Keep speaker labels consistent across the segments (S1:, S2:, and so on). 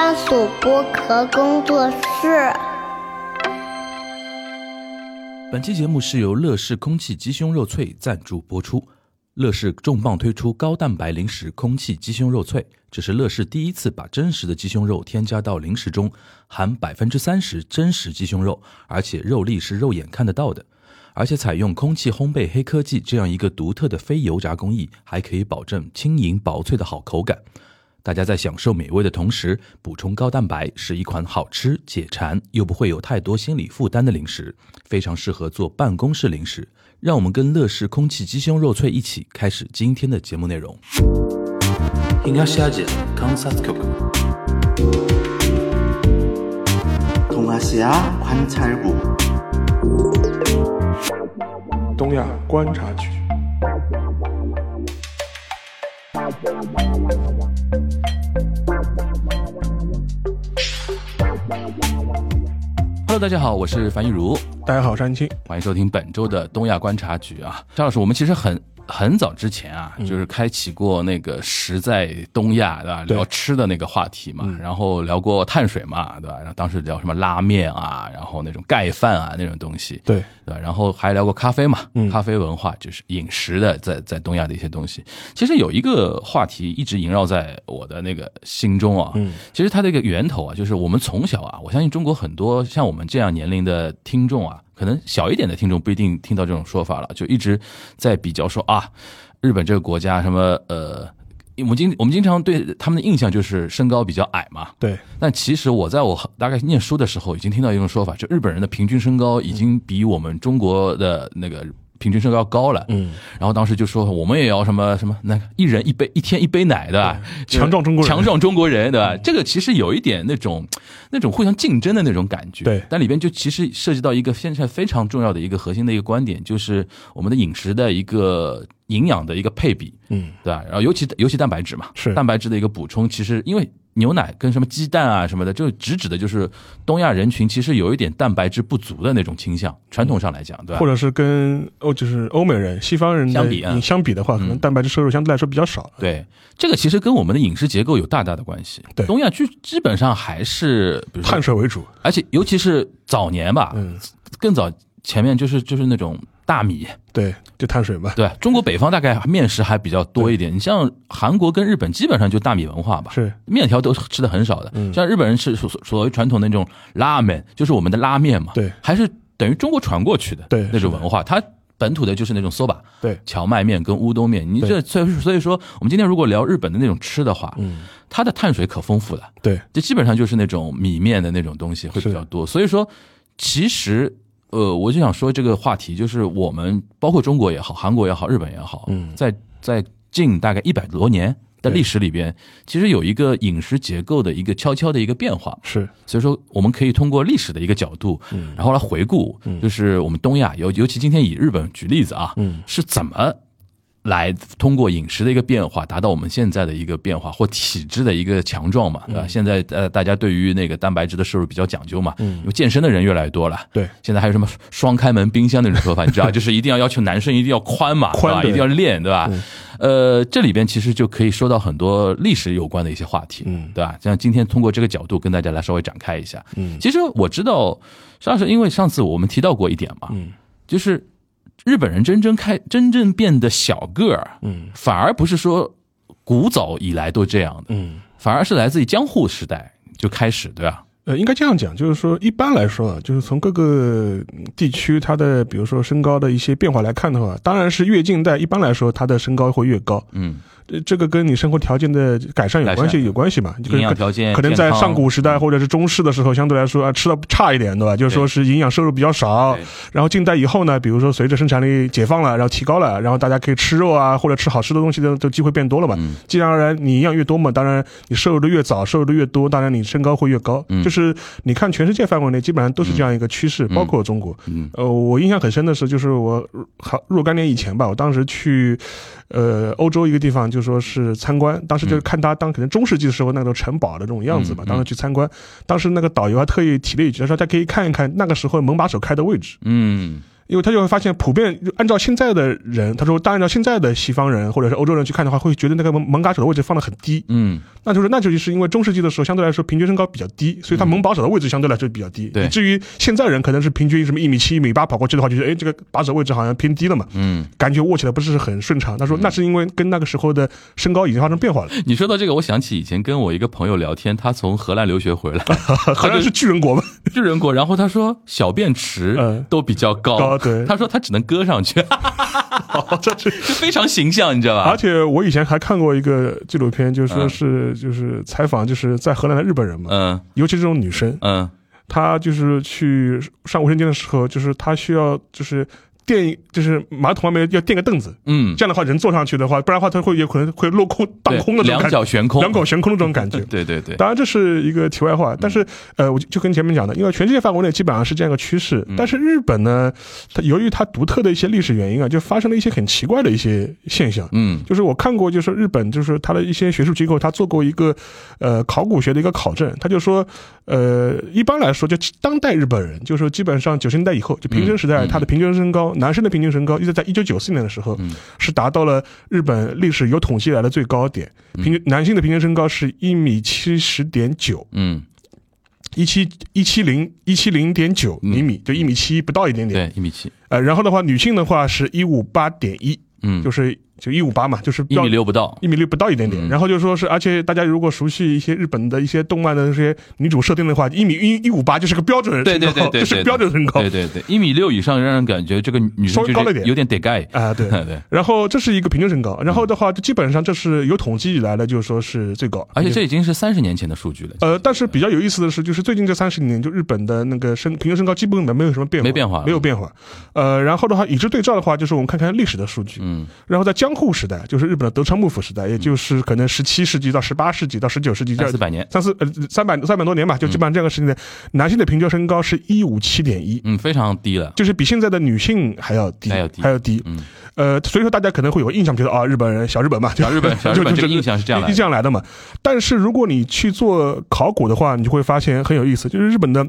S1: 番薯剥壳工作室。
S2: 本期节目是由乐事空气鸡胸肉脆赞助播出。乐事重磅推出高蛋白零食空气鸡胸肉脆，这是乐事第一次把真实的鸡胸肉添加到零食中，含百分之三十真实鸡胸肉，而且肉粒是肉眼看得到的，而且采用空气烘焙黑科技这样一个独特的非油炸工艺，还可以保证轻盈薄脆的好口感。大家在享受美味的同时，补充高蛋白是一款好吃、解馋又不会有太多心理负担的零食，非常适合做办公室零食。让我们跟《乐事空气鸡胸肉脆》一起开始今天的节目内容。
S3: 东亚观察局。
S2: Hello，大家好，我是樊玉茹，
S3: 大家好，我是安青。
S2: 欢迎收听本周的东亚观察局啊。张老师，我们其实很很早之前啊，就是开启过那个食在东亚，对吧？
S3: 对
S2: 聊吃的那个话题嘛，然后聊过碳水嘛，对吧？然后当时聊什么拉面啊，然后那种盖饭啊那种东西，
S3: 对
S2: 对吧？然后还聊过咖啡嘛，
S3: 嗯
S2: 咖啡文化就是饮食的，在在东亚的一些东西。其实有一个话题一直萦绕在我的那个心中啊，
S3: 嗯
S2: 其实它的一个源头啊，就是我们从小啊，我相信中国很多像我们这样年龄的听众啊，可能小一点的听众不一定听到这种说法了，就一直在比较说啊，日本这个国家什么呃。我们经我们经常对他们的印象就是身高比较矮嘛，
S3: 对，
S2: 但其实我在我大概念书的时候，已经听到一种说法，就日本人的平均身高已经比我们中国的那个平均身高高了。
S3: 嗯，
S2: 然后当时就说我们也要什么什么那一人一杯一天一杯奶，对吧？
S3: 强壮中国人
S2: 强壮中国人，对吧？这个其实有一点那种那种互相竞争的那种感觉。
S3: 对
S2: 但里边就其实涉及到一个现在非常重要的一个核心的一个观点，就是我们的饮食的一个营养的一个配比。
S3: 嗯，
S2: 对吧？然后尤其尤其蛋白质嘛，
S3: 是
S2: 蛋白质的一个补充，其实因为牛奶跟什么鸡蛋啊什么的，就直指的就是东亚人群其实有一点蛋白质不足的那种倾向，传统上来讲，对吧？
S3: 或者是跟欧就是欧美人、西方人
S2: 相比啊
S3: 饮相比的话，可能
S2: 嗯
S3: 蛋白质摄入相对来说比较少。
S2: 对，这个其实跟我们的饮食结构有大大的关系。
S3: 对
S2: 东亚基基本上还是
S3: 碳水为主。
S2: 而且尤其是早年吧，
S3: 嗯，
S2: 更早前面就是就是那种大米，
S3: 对，就碳水嘛。
S2: 对，中国北方大概面食还比较多一点。你像韩国跟日本，基本上就大米文化吧，
S3: 是
S2: 面条都吃的很少的。
S3: 嗯
S2: 像日本人吃所所谓传统的那种拉面，就是我们的拉面嘛，
S3: 对，
S2: 还是等于中国传过去的
S3: 对
S2: 那种文化。它本土的就是那种 soba
S3: 对，
S2: 荞麦面跟乌冬面。你这所以所以说，我们今天如果聊日本的那种吃的话，
S3: 嗯，
S2: 它的碳水可丰富了。
S3: 对，
S2: 这基本上就是那种米面的那种东西会比较多。所以说，其实呃，我就想说这个话题，就是我们包括中国也好，韩国也好，日本也好，
S3: 嗯。
S2: 在在近大概一百多年的历史里边，其实有一个饮食结构的一个悄悄的一个变化。
S3: 是，
S2: 所以说，我们可以通过历史的一个角度，
S3: 嗯。
S2: 然后来回顾，就是我们东亚，尤尤其今天以日本举例子啊，
S3: 嗯。
S2: 是怎么来通过饮食的一个变化，达到我们现在的一个变化或体质的一个强壮嘛，对吧？现在呃，大家对于那个蛋白质的摄入比较讲究嘛，因为健身的人越来越多了。
S3: 对，
S2: 现在还有什么双开门冰箱那种说法，你知道，就是一定要要求男生一定要宽嘛，对吧？
S3: 宽对
S2: 一定要练，对吧？呃，这里边其实就可以说到很多历史有关的一些话题，
S3: 嗯
S2: 对吧？像今天通过这个角度跟大家来稍微展开一下。
S3: 嗯
S2: 其实我知道，上次因为上次我们提到过一点嘛，
S3: 嗯
S2: 就是日本人真正开真正变得小个儿，
S3: 嗯
S2: 反而不是说古早以来都这样的，
S3: 嗯。
S2: 反而是来自于江户时代就开始，对吧？
S3: 呃，应该这样讲，就是说，一般来说啊，就是从各个地区它的，比如说身高的一些变化来看的话，当然是越近代，一般来说它的身高会越高。
S2: 嗯，
S3: 呃，这个跟你生活条件的改善有关系，有关系嘛？就
S2: 营养
S3: 跟
S2: 条件
S3: 可能在上古时代或者是中世的时候，相对来说啊吃的差一点，对吧？就是说是营养摄入比较少。然后近代以后呢，比如说随着生产力解放了，然后提高了，然后大家可以吃肉啊或者吃好吃的东西的的机会变多了嘛。
S2: 嗯
S3: 自然而然，你营养越多嘛，当然你摄入的越早，摄入的越多，当然你身高会越高。
S2: 嗯
S3: 就是你看全世界范围内，基本上都是这样一个趋势，包括中国。
S2: 嗯
S3: 呃，我印象很深的是，就是我好若干年以前吧，我当时去呃欧洲一个地方，就说是参观，当时就是看他当可能中世纪的时候那种城堡的这种样子嘛，
S2: 嗯嗯。
S3: 当时去参观，当时那个导游还特意提了一句，他说他可以看一看那个时候门把手开的位置。
S2: 嗯
S3: 因为他就会发现，普遍按照现在的人，他说，当按照现在的西方人或者是欧洲人去看的话，会觉得那个蒙蒙嘎手的位置放的很低。
S2: 嗯，
S3: 那就是那就是因为中世纪的时候相对来说平均身高比较低，所以他门把手的位置相对来说比较低。
S2: 对
S3: 以至于现在人可能是平均什么一米七、一米八跑过去的话，就觉得哎，这个把手位置好像偏低了嘛，
S2: 嗯，
S3: 感觉握起来不是很顺畅。他说那是因为跟那个时候的身高已经发生变化了。
S2: 你说到这个，我想起以前跟我一个朋友聊天，他从荷兰留学回来，
S3: 荷兰是巨人国嘛？
S2: 巨人国，然后他说小便池
S3: 嗯
S2: 都比较高，
S3: 高对。
S2: 他说他只能搁上去，
S3: 这是。
S2: 就非常形象，你知道吧？
S3: 而且我以前还看过一个纪录片，就说是就是采访就是在荷兰的日本人嘛，
S2: 嗯。
S3: 尤其这种女生，
S2: 嗯。
S3: 她就是去上卫生间的时候，就是她需要就是垫，就是马桶外面要垫个凳子，
S2: 嗯，
S3: 这样的话人坐上去的话，不然的话他会有可能会落空荡空的这种感觉，
S2: 脚悬空，
S3: 两脚悬空的这种感觉。
S2: 对对对，
S3: 当然这是一个题外话，但是呃，我就就跟前面讲的，因为全世界范围内基本上是这样一个趋势，
S2: 嗯
S3: 但是日本呢，它由于它独特的一些历史原因啊，就发生了一些很奇怪的一些现象。
S2: 嗯
S3: 就是我看过，就是日本，就是它的一些学术机构，它做过一个呃考古学的一个考证，他就说，呃，一般来说，就当代日本人，就是说基本上九十年代以后，就平成时代，
S2: 嗯
S3: 他的平均身高，男生的平均身高，一直在一九九四年的时候，
S2: 嗯。
S3: 是达到了日本历史有统计来的最高点，
S2: 嗯。
S3: 平均男性的平均身高是一米七十点九，
S2: 嗯，
S3: 一七一七零一七零点九厘米，就一米七不到一点点，
S2: 对，一米七，
S3: 呃，然后的话，女性的话是一五八点一，
S2: 嗯，
S3: 就是就一五八嘛，就是
S2: 一米六不到，
S3: 一米六不到一点点。
S2: 嗯。
S3: 然后就说是，而且大家如果熟悉一些日本的一些动漫的那些女主设定的话，一米一一五八就是个标准身高，
S2: 对对对对，
S3: 这是
S2: 对
S3: 标准身高
S2: 对对对，一米六以上让人感觉这个女生就是
S3: 稍微高了一点。
S2: 有点得盖，
S3: 啊，对。
S2: 对，
S3: 然后这是一个平均身高，然后的话，就基本上这是有统计以来的，就是说是最高，
S2: 而且这已经是三十年前的数据了，
S3: 呃，但是比较有意思的是，就是最近这三十年，就日本的那个身平均身高基本没有什么变化，
S2: 没变化
S3: 没有变化。呃，然后的话，与之对照的话，就是我们看看历史的数据。
S2: 嗯。
S3: 然后在江户时代，就是日本的德川幕府时代，也就是可能十七世纪到十八世纪到十九世纪这
S2: 四百年，
S3: 三四呃三百三百多年吧，就基本上这样个时间内，男性的平均身高是一五七点一。
S2: 嗯，非常低了，
S3: 就是比现在的女性还要低，
S2: 还要低
S3: 还要低。
S2: 嗯
S3: 呃，所以说大家可能会有个印象，觉得啊，日本人小日本嘛，
S2: 小日本小日本这个印象是这样来的
S3: 这样来的嘛。但是如果你去做考古的话，你就会发现很有意思，就是日本的，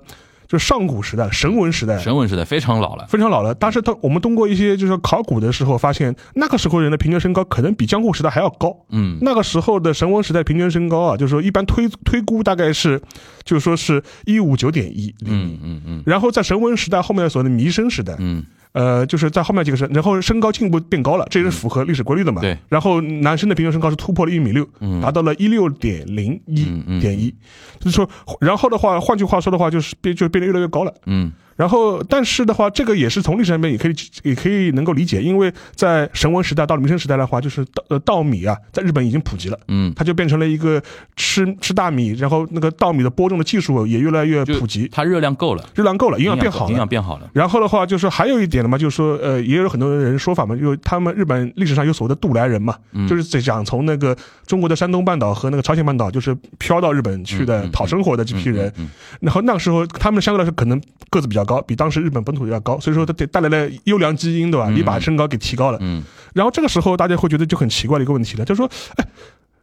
S3: 就是上古时代、神文时代。
S2: 神文时代非常老了，
S3: 非常老了，但是他我们通过一些就是考古的时候发现，那个时候人的平均身高可能比江户时代还要高。
S2: 嗯
S3: 那个时候的神文时代平均身高啊，就是说一般推推估大概是，就是说是一五九点一厘米。
S2: 嗯嗯嗯
S3: 然后在神文时代后面所谓的弥生时代，
S2: 嗯
S3: 呃，就是在后面几个身，然后身高进一步变高了，这也是符合历史规律的嘛。
S2: 对。
S3: 然后男生的平均身高是突破了一米六，
S2: 嗯
S3: 达到了一六点零一点一，就是说，然后的话，换句话说的话，就是变就变得越来越高了。
S2: 嗯
S3: 然后，但是的话，这个也是从历史上面也可以也可以能够理解，因为在神文时代到了弥生时代的话，就是稻呃稻米啊，在日本已经普及了。
S2: 嗯，
S3: 它就变成了一个吃吃大米，然后那个稻米的播种的技术也越来越普及，
S2: 它热量够了，
S3: 热量够了，营养变好了
S2: 营养。变好了，
S3: 然后的话，就是还有一点的嘛，就是说，呃，也有很多人说法嘛，就他们日本历史上有所谓的渡来人嘛，
S2: 嗯
S3: 就是在讲从那个中国的山东半岛和那个朝鲜半岛，就是飘到日本去的讨生活的这批人。
S2: 嗯
S3: 然后那个时候他们相对来说可能个子比较高，比当时日本本土要高，所以说它带来了优良基因，对吧？
S2: 嗯
S3: 你把身高给提高了。
S2: 嗯
S3: 然后这个时候大家会觉得就很奇怪的一个问题了，就是说，哎。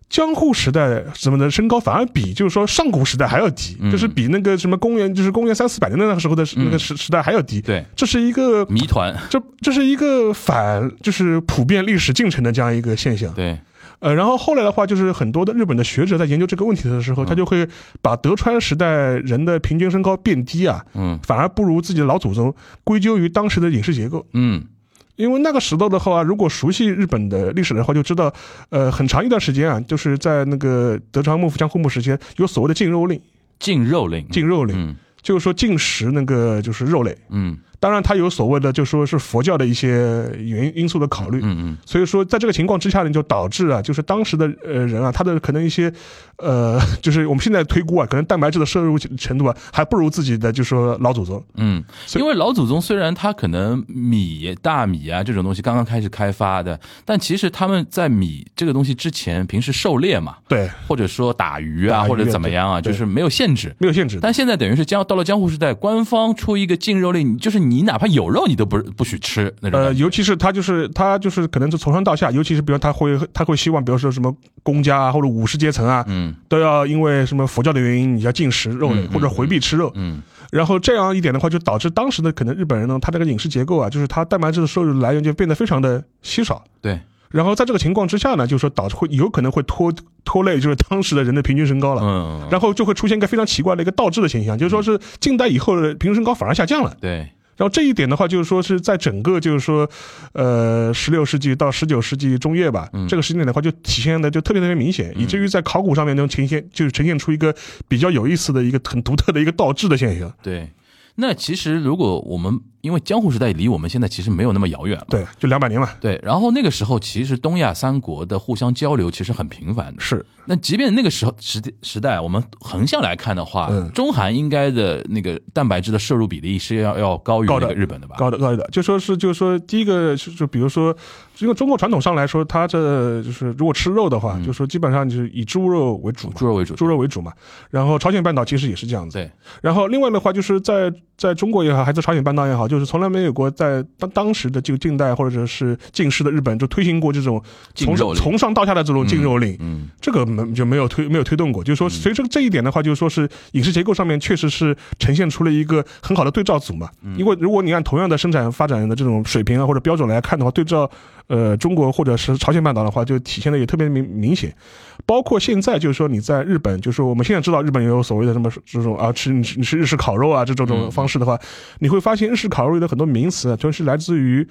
S3: 江户时代什么的身高反而比就是说上古时代还要低，
S2: 嗯
S3: 就是比那个什么公元就是公元三四百年的那个时候的那个时时代还要低。
S2: 对，
S3: 这是一个
S2: 谜团，
S3: 这这是一个反就是普遍历史进程的这样一个现象。
S2: 对，
S3: 呃，然后后来的话，就是很多的日本的学者在研究这个问题的时候，他就会把德川时代人的平均身高变低啊，
S2: 嗯。
S3: 反而不如自己的老祖宗，归咎于当时的饮食结构。
S2: 嗯。
S3: 因为那个时候的话，如果熟悉日本的历史的话，就知道，呃，很长一段时间啊，就是在那个德川幕府、江户幕时间，有所谓的禁肉令，
S2: 禁肉令，
S3: 禁肉令，
S2: 嗯。
S3: 就是说禁食那个就是肉类。
S2: 嗯
S3: 当然，它有所谓的，就说是佛教的一些原因素的考虑。
S2: 嗯嗯
S3: 所以说，在这个情况之下呢，就导致啊，就是当时的呃人啊，他的可能一些呃，就是我们现在推估啊，可能蛋白质的摄入程度啊，还不如自己的就说老祖宗。
S2: 嗯，因为老祖宗虽然他可能米、大米啊这种东西刚刚开始开发的，但其实他们在米这个东西之前，平时狩猎嘛，
S3: 对，
S2: 或者说打鱼啊，
S3: 鱼
S2: 或者怎么样啊，就是没有限制。
S3: 没有限制。
S2: 但现在等于是江到了江户时代，官方出一个禁肉令，就是你哪怕有肉，你都不不许吃那种
S3: 呃，尤其是他就是他就是可能是从上到下，尤其是比如他会他会希望，比如说什么公家啊或者武士阶层啊，
S2: 嗯
S3: 都要因为什么佛教的原因，你要禁食肉类、或者回避吃肉。
S2: 嗯
S3: 然后这样一点的话，就导致当时的可能日本人呢，他这个饮食结构啊，就是他蛋白质的摄入来源就变得非常的稀少。
S2: 对，
S3: 然后在这个情况之下呢，就是说导致会有可能会拖拖累，就是当时的人的平均身高了。
S2: 嗯，
S3: 然后就会出现一个非常奇怪的一个倒置的现象，就是说是近代以后的平均身高反而下降了。
S2: 对，
S3: 然后这一点的话，就是说是在整个就是说，呃，十六世纪到十九世纪中叶吧，
S2: 嗯
S3: 这个时间点的话，就体现的就特别特别明显，以至于在考古上面能呈现，就是呈现出一个比较有意思的一个很独特的一个倒置的现象。
S2: 对。那其实如果我们因为江户时代离我们现在其实没有那么遥远了，
S3: 对，就两百年嘛，
S2: 对，然后那个时候其实东亚三国的互相交流其实很频繁的。
S3: 是
S2: 那即便那个时候时时代，我们横向来看的话，
S3: 嗯
S2: 中韩应该的那个蛋白质的摄入比例是要要高于日本的吧？
S3: 高的高的，就说是就说第一个是就比如说，因为中国传统上来说，它这就是如果吃肉的话，就说基本上就是以猪肉为主
S2: 猪肉为主，
S3: 猪肉为主嘛。然后朝鲜半岛其实也是这样子。
S2: 对，
S3: 然后另外的话，就是在在中国也好，还是朝鲜半岛也好，就是从来没有过在当当时的这个近代或者是近世的日本就推行过这种从从上到下的这种禁肉令。
S2: 嗯，
S3: 这个没就没有推没有推动过，就是说，随着这一点的话，就是说是饮食结构上面确实是呈现出了一个很好的对照组嘛。
S2: 嗯
S3: 因为如果你按同样的生产发展的这种水平啊或者标准来看的话，对照呃中国或者是朝鲜半岛的话，就体现的也特别明明显。包括现在就是说你在日本，就是说我们现在知道日本也有所谓的什么这种啊吃你吃你吃日式烤肉啊这种
S2: 嗯
S3: 种方式的话，你会发现日式烤肉的很多名词啊，全是来自于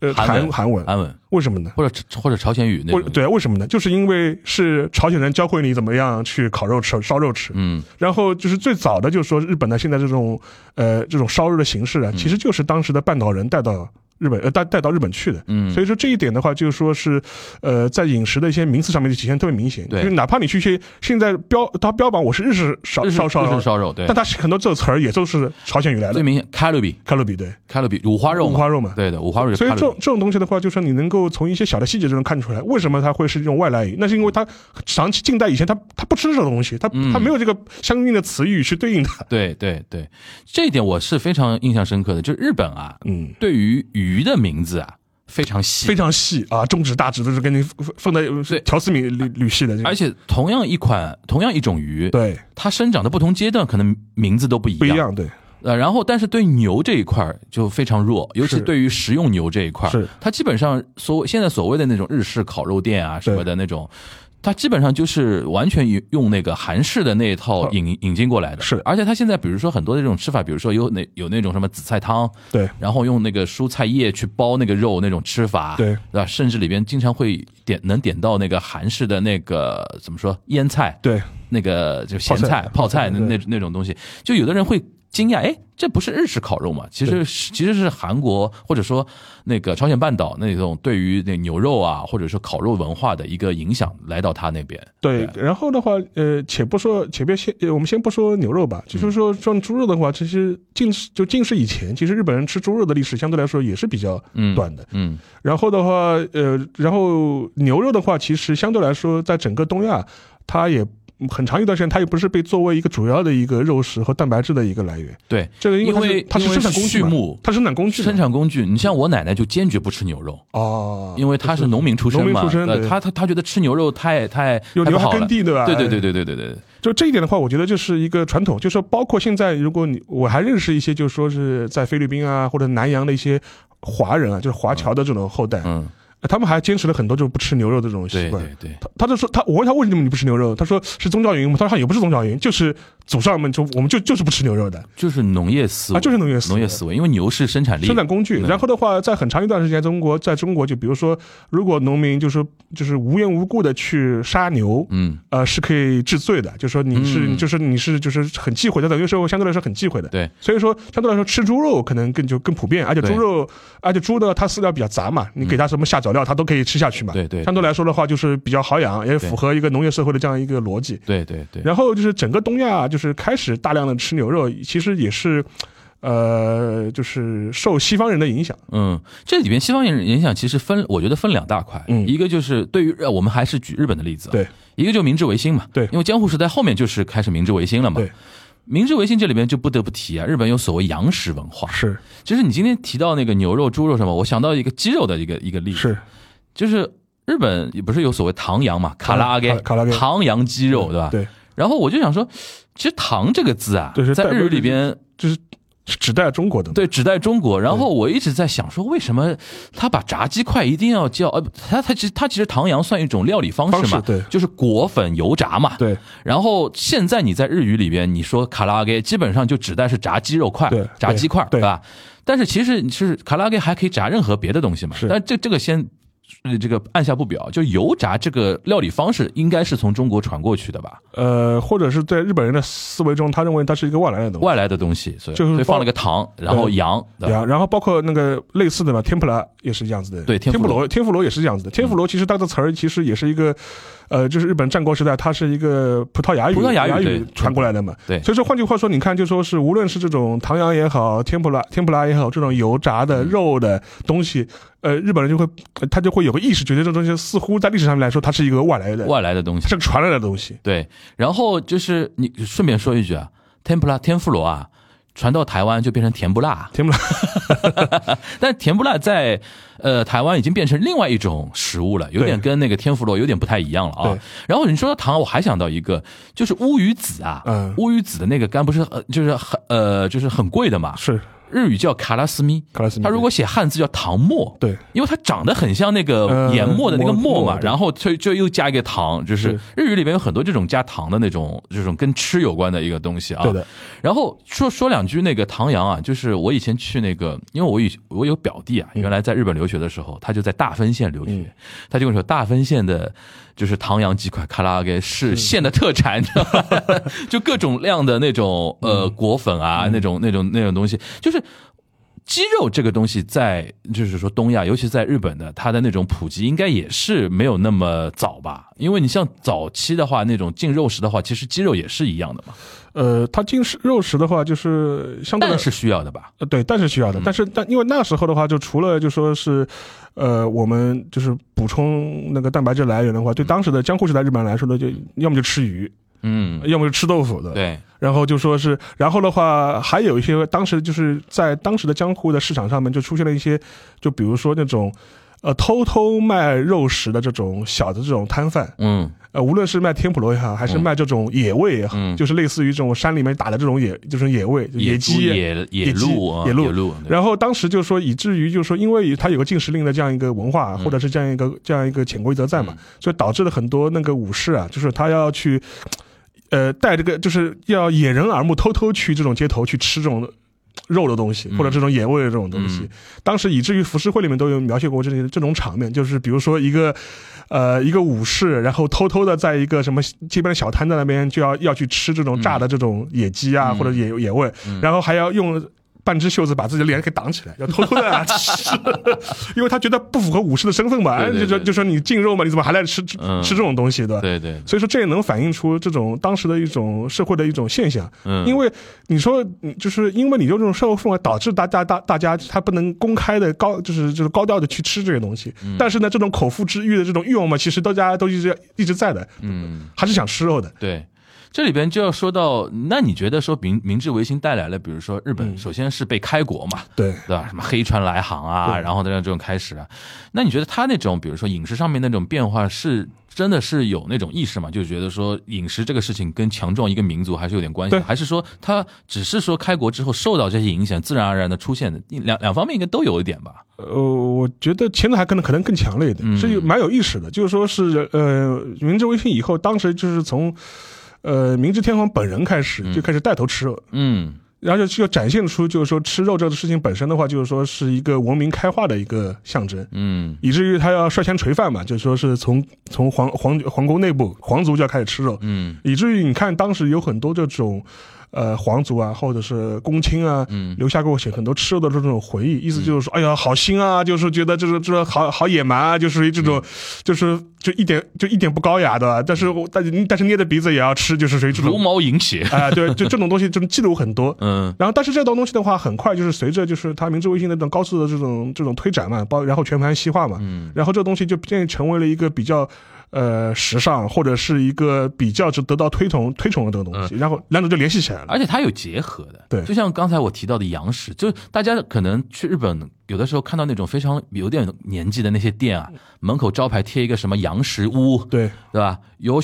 S3: 呃
S2: 韩韩文。
S3: 韩韩文，为什么呢？
S2: 或者或者朝鲜语那种，
S3: 对啊，为什么呢？就是因为是朝鲜人教会你怎么样去烤肉吃、烧肉吃，
S2: 嗯。
S3: 然后就是最早的就是说日本的现在这种呃这种烧肉的形式啊，
S2: 嗯。
S3: 其实就是当时的半岛人带到日本呃带带到日本去的。
S2: 嗯，
S3: 所以说这一点的话，就是说是，呃，在饮食的一些名词上面就体现特别明显。
S2: 对
S3: 就是哪怕你去一些现在标，它标榜我是日式烧烧烧肉
S2: 日式，烧肉，对
S3: 但，它很多这个词儿也都是朝鲜语来的。
S2: 最明显卡路比
S3: 卡路比对，
S2: 卡路比五花肉，
S3: 五花肉嘛。
S2: 对的，五花肉
S3: 所以这这种东西的话，就是说你能够从一些小的细节就能看出来，为什么它会是这种外来语？那是因为它长期近代以前，它它不吃这种东西，它
S2: 嗯
S3: 它没有这个相应的词语去对应它。
S2: 对对对，这一点我是非常印象深刻的，就是日本啊，
S3: 嗯，
S2: 对于鱼的名字啊非常细，
S3: 非常细啊，中指大指都是跟你分的
S2: 对。
S3: 条丝米缕缕细的这个，
S2: 而且同样一款同样一种鱼，
S3: 对。
S2: 它生长的不同阶段可能名字都不一样。
S3: 不一样，对。
S2: 呃，然后但是对牛这一块就非常弱，尤其对于食用牛这一块，
S3: 是。
S2: 它基本上所现在所谓的那种日式烤肉店啊什么的那种。它基本上就是完全用用那个韩式的那一套引引进过来的，
S3: 是。
S2: 而且它现在比如说很多的这种吃法，比如说有那有那种什么紫菜汤，
S3: 对。
S2: 然后用那个蔬菜叶去包那个肉那种吃法，
S3: 对。
S2: 吧？甚至里边经常会点能点到那个韩式的那个怎么说腌菜，
S3: 对。
S2: 那个就咸菜
S3: 泡菜
S2: 泡菜那那那种东西，就有的人会惊讶，哎，这不是日式烤肉吗？其实其实是韩国或者说那个朝鲜半岛那种对于那牛肉啊，或者说烤肉文化的一个影响来到他那边。
S3: 对。然后的话，呃，且不说，且别先，呃我们先不说牛肉吧，就是说像猪肉的话，其实近世就近世以前，其实日本人吃猪肉的历史相对来说也是比较
S2: 嗯
S3: 短的。
S2: 嗯
S3: 然后的话，呃，然后牛肉的话，其实相对来说，在整个东亚，它也很长一段时间，它也不是被作为一个主要的一个肉食和蛋白质的一个来源。
S2: 对，
S3: 这个因为它是生产工具嘛
S2: 畜牧
S3: 它生产工具，
S2: 生产工具，你像我奶奶就坚决不吃牛肉。
S3: 哦，
S2: 因为她是农民出身嘛，
S3: 农民出身，
S2: 她她她觉得吃牛肉太太
S3: 有牛
S2: 太不好
S3: 耕地对吧？
S2: 对对对对对对对，
S3: 就这一点的话，我觉得就是一个传统，就是说包括现在，如果你我还认识一些，就是说是在菲律宾啊或者南洋的一些华人啊，就是华侨的这种后代，
S2: 嗯，
S3: 他们还坚持了很多就是不吃牛肉的这种习惯。
S2: 对对，
S3: 他他就说他我问他为什么你不吃牛肉，他说是宗教原因吗？他说也不是宗教原因，就是祖上们就我们就就是不吃牛肉的。
S2: 就是农业思维。
S3: 啊，就是农业思维。
S2: 农业思维，因为牛是生产力，
S3: 生产工具。
S2: 嗯。
S3: 然后的话，在很长一段时间，中国在中国就比如说，如果农民就是就是无缘无故的去杀牛，
S2: 嗯，
S3: 呃，是可以治罪的，就是说你是、
S2: 嗯。
S3: 就是你是就是很忌讳的，等于说相对来说很忌讳的。
S2: 对，
S3: 所以说相对来说吃猪肉可能更就更普遍，而且猪肉，而且猪呢它饲料比较杂嘛，你给它什么下脚料它都可以吃下去嘛。
S2: 对对
S3: 相对来说的话就是比较好养，也符合一个农业社会的这样一个逻辑。
S2: 对对对，
S3: 然后就是整个东亚就是开始大量的吃牛肉，其实也是。呃，就是受西方人的影响，
S2: 嗯，这里边西方人影响其实分，我觉得分两大块，
S3: 嗯。
S2: 一个就是对于呃我们还是举日本的例子，
S3: 对，
S2: 一个就明治维新嘛，
S3: 对。
S2: 因为江户时代后面就是开始明治维新了嘛，
S3: 对。
S2: 明治维新这里边就不得不提啊，日本有所谓洋食文化。
S3: 是
S2: 其实你今天提到那个牛肉、猪肉什么，我想到一个鸡肉的一个一个例子，
S3: 是，
S2: 就是日本也不是有所谓唐扬嘛，卡拉阿给
S3: 卡卡拉阿给
S2: 唐扬鸡肉，对吧？。
S3: 对，
S2: 然后我就想说，其实“唐”这个字啊，在日语里边
S3: 就是是指代中国的，
S2: 对只带中国。然后我一直在想说，为什么他把炸鸡块一定要叫呃，他他其实他其实唐扬算一种料理方式嘛，就是裹粉油炸嘛。
S3: 对
S2: 然后现在你在日语里边，你说卡拉阿给，基本上就指代是炸鸡肉块
S3: 对、
S2: 炸鸡块，
S3: 对
S2: 吧？但是其实你是卡拉阿给还可以炸任何别的东西嘛。
S3: 是
S2: 但这这个先。呃这个按下不表，就油炸这个料理方式应该是从中国传过去的吧？
S3: 呃，或者是在日本人的思维中，他认为它是一个外来的东西。
S2: 外来的东西，所以放了个糖，然后
S3: 对
S2: 羊，对
S3: 啊，然后包括那个类似的嘛，天妇罗也是这样子的。
S2: 对天妇罗
S3: 天妇罗，天妇罗也是这样子的。天妇罗其实它的词儿，其实也是一个，呃，就是日本战国时代，它是一个葡萄牙语，
S2: 葡萄牙语对
S3: 传过来的嘛。
S2: 对
S3: 所以说换句话说，你看，就说是无论是这种唐扬也好，天普拉天普拉也好，这种油炸的肉的东西，呃，日本人就会呃他就会有个意识，觉得这东西似乎在历史上面来说，它是一个外来的，
S2: 外来的东西。
S3: 是个传来的东西。
S2: 对，然后就是你顺便说一句啊，天妇罗天妇罗啊，传到台湾就变成甜不辣，
S3: 甜不辣，
S2: 但甜不辣在呃台湾已经变成另外一种食物了，有点跟那个天妇罗有点不太一样了啊。然后你说到糖，我还想到一个，就是乌鱼子啊，
S3: 嗯。
S2: 乌鱼子的那个干不是呃就是很呃就是很贵的嘛，
S3: 是
S2: 日语叫卡拉斯米，
S3: 卡拉斯米
S2: 他如果写汉字叫唐沫，
S3: 对，
S2: 因为它长得很像那个
S3: 呃
S2: 研磨的那个
S3: 磨
S2: 磨嘛，然后就就又加一个糖，就是
S3: 是
S2: 日语里面有很多这种加糖的那种这种跟吃有关的一个东西啊。
S3: 对的。
S2: 然后说说两句那个唐阳啊，就是我以前去那个，因为我以我有表弟啊，原来在日本留学的时候，他就在大分县留学，
S3: 嗯
S2: 他就跟我说大分县的。就是唐扬几块卡拉阿给是县的特产？就各种量的那种呃果粉啊，那种那种那种东西，就是鸡肉这个东西在就是说东亚，尤其在日本的，它的那种普及应该也是没有那么早吧？因为你像早期的话，那种进肉食的话，其实鸡肉也是一样的嘛，
S3: 呃，它进食肉食的话，就是相对
S2: 是需要的吧？
S3: 呃，对，蛋是需要的，
S2: 嗯
S3: 但是但因为那时候的话，就除了就说是，呃，我们就是补充那个蛋白质来源的话，对当时的江户时代日本人来说呢，就要么就吃鱼，
S2: 嗯，
S3: 要么就吃豆腐的，。
S2: 对，
S3: 然后就说是，然后的话，还有一些当时就是在当时的江户的市场上面就出现了一些，就比如说那种，呃，偷偷卖肉食的这种小的这种摊贩，
S2: 嗯。
S3: 呃，无论是卖天妇罗也好，还是
S2: 嗯
S3: 卖这种野味也好，
S2: 嗯。
S3: 就是类似于这种山里面打的这种野，就是野味、
S2: 野
S3: 鸡、
S2: 猪野野
S3: 鸡
S2: 鹿啊
S3: 野鹿。
S2: 野鹿
S3: 然后当时就说，以至于就说，因为它有个禁食令的这样一个文化，或者是这样一个这样一个潜规则在嘛，所以导致了很多那个武士啊，就是他要去，呃，带这个就是要掩人耳目，偷偷去这种街头去吃这种。肉的东西，或者这种野味的这种东西，
S2: 嗯
S3: 当时以至于浮世绘里面都有描写过这些这种场面，就是比如说一个，呃，一个武士，然后偷偷的在一个什么街边的小摊在那边就要要去吃这种炸的这种野鸡啊，
S2: 嗯
S3: 或者野野味，然后还要用。半只袖子把自己的脸给挡起来，要偷偷的啊 吃，因为他觉得不符合武士的身份嘛，
S2: 对对对
S3: 就说就说你禁肉嘛，你怎么还来吃吃
S2: 嗯
S3: 吃这种东西，对吧？
S2: 对对，
S3: 所以说这也能反映出这种当时的一种社会的一种现象，
S2: 嗯，
S3: 因为你说，嗯就是因为你就这种社会氛围，导致大家大大家他不能公开的高，就是就是高调的去吃这些东西。
S2: 嗯
S3: 但是呢，这种口腹之欲的这种欲望嘛，其实大家都一直一直在的，
S2: 嗯。
S3: 还是想吃肉的。
S2: 对，这里边就要说到，那你觉得说明明治维新带来了，比如说日本，
S3: 嗯
S2: 首先是被开国嘛，
S3: 对，
S2: 对吧？什么黑船来航啊，然后这样这种开始啊，那你觉得他那种，比如说饮食上面那种变化是？真的是有那种意识嘛？就觉得说饮食这个事情跟强壮一个民族还是有点关系
S3: 对，
S2: 还是说他只是说开国之后受到这些影响，自然而然的出现的两两方面应该都有一点吧？
S3: 呃，我觉得前者还可能可能更强烈一点，
S2: 嗯
S3: 是有蛮有意识的。就是说是呃，明治维新以后，当时就是从呃明治天皇本人开始就开始带头吃肉。
S2: 嗯。
S3: 然后就就展现出，就是说吃肉这个事情本身的话，就是说是一个文明开化的一个象征。
S2: 嗯。
S3: 以至于他要率先垂范嘛，就是说是从从皇皇皇宫内部皇族就要开始吃肉，
S2: 嗯。
S3: 以至于你看当时有很多这种，呃皇族啊或者是公卿啊，
S2: 嗯。
S3: 留下给我写很多吃肉的这种回忆，意思就是说，哎呀好腥啊，就是觉得就是这好好野蛮啊，就属于这种，就是就一点就一点不高雅的，但是我但是但是捏着鼻子也要吃，就是属于这
S2: 茹
S3: 种，
S2: 毛饮血，
S3: 啊、对，就这种东西这种记录很多，
S2: 嗯。
S3: 然后，但是这种东西的话，很快就是随着就是他明治维新的这种高速的这种这种推展嘛，包然后全盘西化嘛，
S2: 嗯。
S3: 然后这东西就变成为了一个比较，呃时尚，或者是一个比较就得到推崇推崇的这个东西，然后两者就联系起来了。
S2: 而且它有结合的，
S3: 对。
S2: 就像刚才我提到的洋食，就大家可能去日本，有的时候看到那种非常有点年纪的那些店啊，门口招牌贴一个什么洋食屋，
S3: 对。
S2: 对吧？有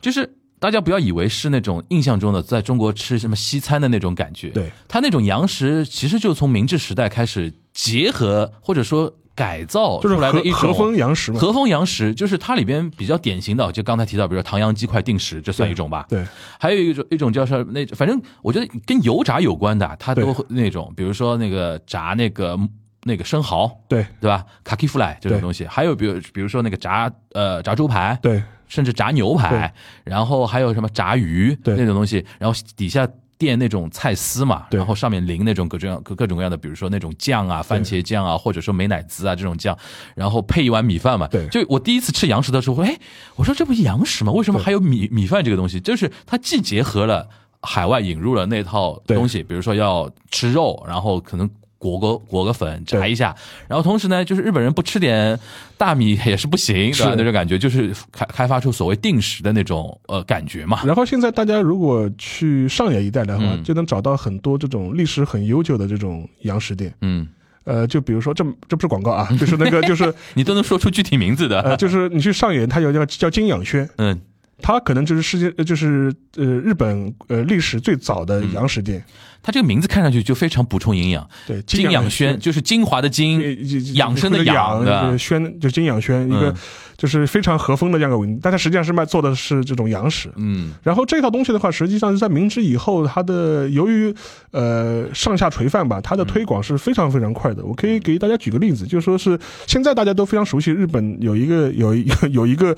S2: 就是大家不要以为是那种印象中的在中国吃什么西餐的那种感觉，
S3: 对，
S2: 它那种洋食其实就从明治时代开始结合或者说改造
S3: 就是
S2: 出来的一种
S3: 和和风洋食嘛。
S2: 和风洋食，就是它里边比较典型的，就刚才提到，比如说唐扬鸡块定时，这算一种吧。
S3: 对
S2: 还有一种一种叫是那，反正我觉得跟油炸有关的，它都会那种，比如说那个炸那个那个生蚝，
S3: 对
S2: 对吧？卡基弗莱这种东西，还有比如比如说那个炸呃炸猪排，
S3: 对
S2: 甚至炸牛排，然后还有什么炸鱼
S3: 对
S2: 那种东西，然后底下。垫那种菜丝嘛，然后上面淋那种各种各各种各样的，比如说那种酱啊、番茄酱啊，或者说美乃滋啊这种酱，然后配一碗米饭嘛。
S3: 对
S2: 就我第一次吃洋食的时候，哎，我说这不是洋食吗？为什么还有米米饭这个东西？就是它既结合了海外引入了那套东西，比如说要吃肉，然后可能。裹个裹个粉炸一下，然后同时呢，就是日本人不吃点大米 也是不行，对吧？
S3: 是
S2: 那种感觉就是开开发出所谓定时的那种呃感觉嘛。
S3: 然后现在大家如果去上野一带的话，
S2: 嗯
S3: 就能找到很多这种历史很悠久的这种洋食店。
S2: 嗯，
S3: 呃，就比如说这这不是广告啊，就是那个就是
S2: 你都能说出具体名字的，
S3: 呃，就是你去上野，它有叫叫金养轩，
S2: 嗯，
S3: 它可能就是世界呃就是呃日本呃历史最早的
S2: 嗯
S3: 洋食店。
S2: 它这个名字看上去就非常补充营养。
S3: 对，
S2: 金养轩
S3: 轩。
S2: 就是精华的精，
S3: 呃
S2: 养生的养
S3: 养，
S2: 对吧
S3: 就是轩就金养轩，一个
S2: 嗯
S3: 就是非常和风的这样一个文，但它实际上是卖做的是这种洋食。
S2: 嗯
S3: 然后这套东西的话，实际上是在明治以后，它的由于呃上下垂范吧，它的推广是非常非常快的。我可以给大家举个例子，就说是现在大家都非常熟悉日本有一个有一 有一个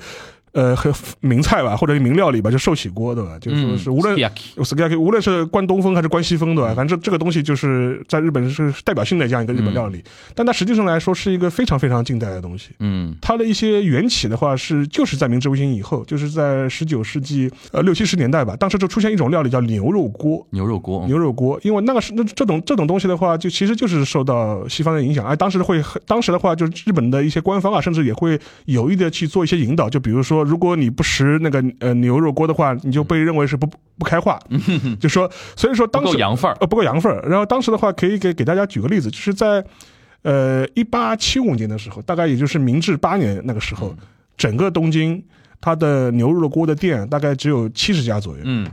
S3: 呃和名菜吧，或者名料理吧，就寿喜锅对吧？就说是无论。
S2: Sukiyaki
S3: 斯 k 无论是关东风还是关西风，对吧？反正这个东西就是在日本是代表性的这样一个日本料理，但它实际上来说是一个非常非常近代的东西。
S2: 嗯
S3: 它的一些缘起的话是就是在明治维新以后，就是在十九世纪呃六七十年代吧，当时就出现一种料理叫牛肉锅。
S2: 牛肉锅，
S3: 牛肉锅，因为那个是那这种这种东西的话，就其实就是受到西方的影响，而当时会当时的话，就是日本的一些官方啊，甚至也会有意的去做一些引导，就比如说，如果你不食那个呃牛肉锅的话，你就被认为是不不开化，就说所以说当时
S2: 不
S3: 时
S2: 够洋范儿。
S3: 呃，不够洋范儿。然后当时的话，可以给给大家举个例子，就是在呃一八七五年的时候，大概也就是明治八年那个时候，整个东京它的牛肉锅的店大概只有七十家左右，
S2: 嗯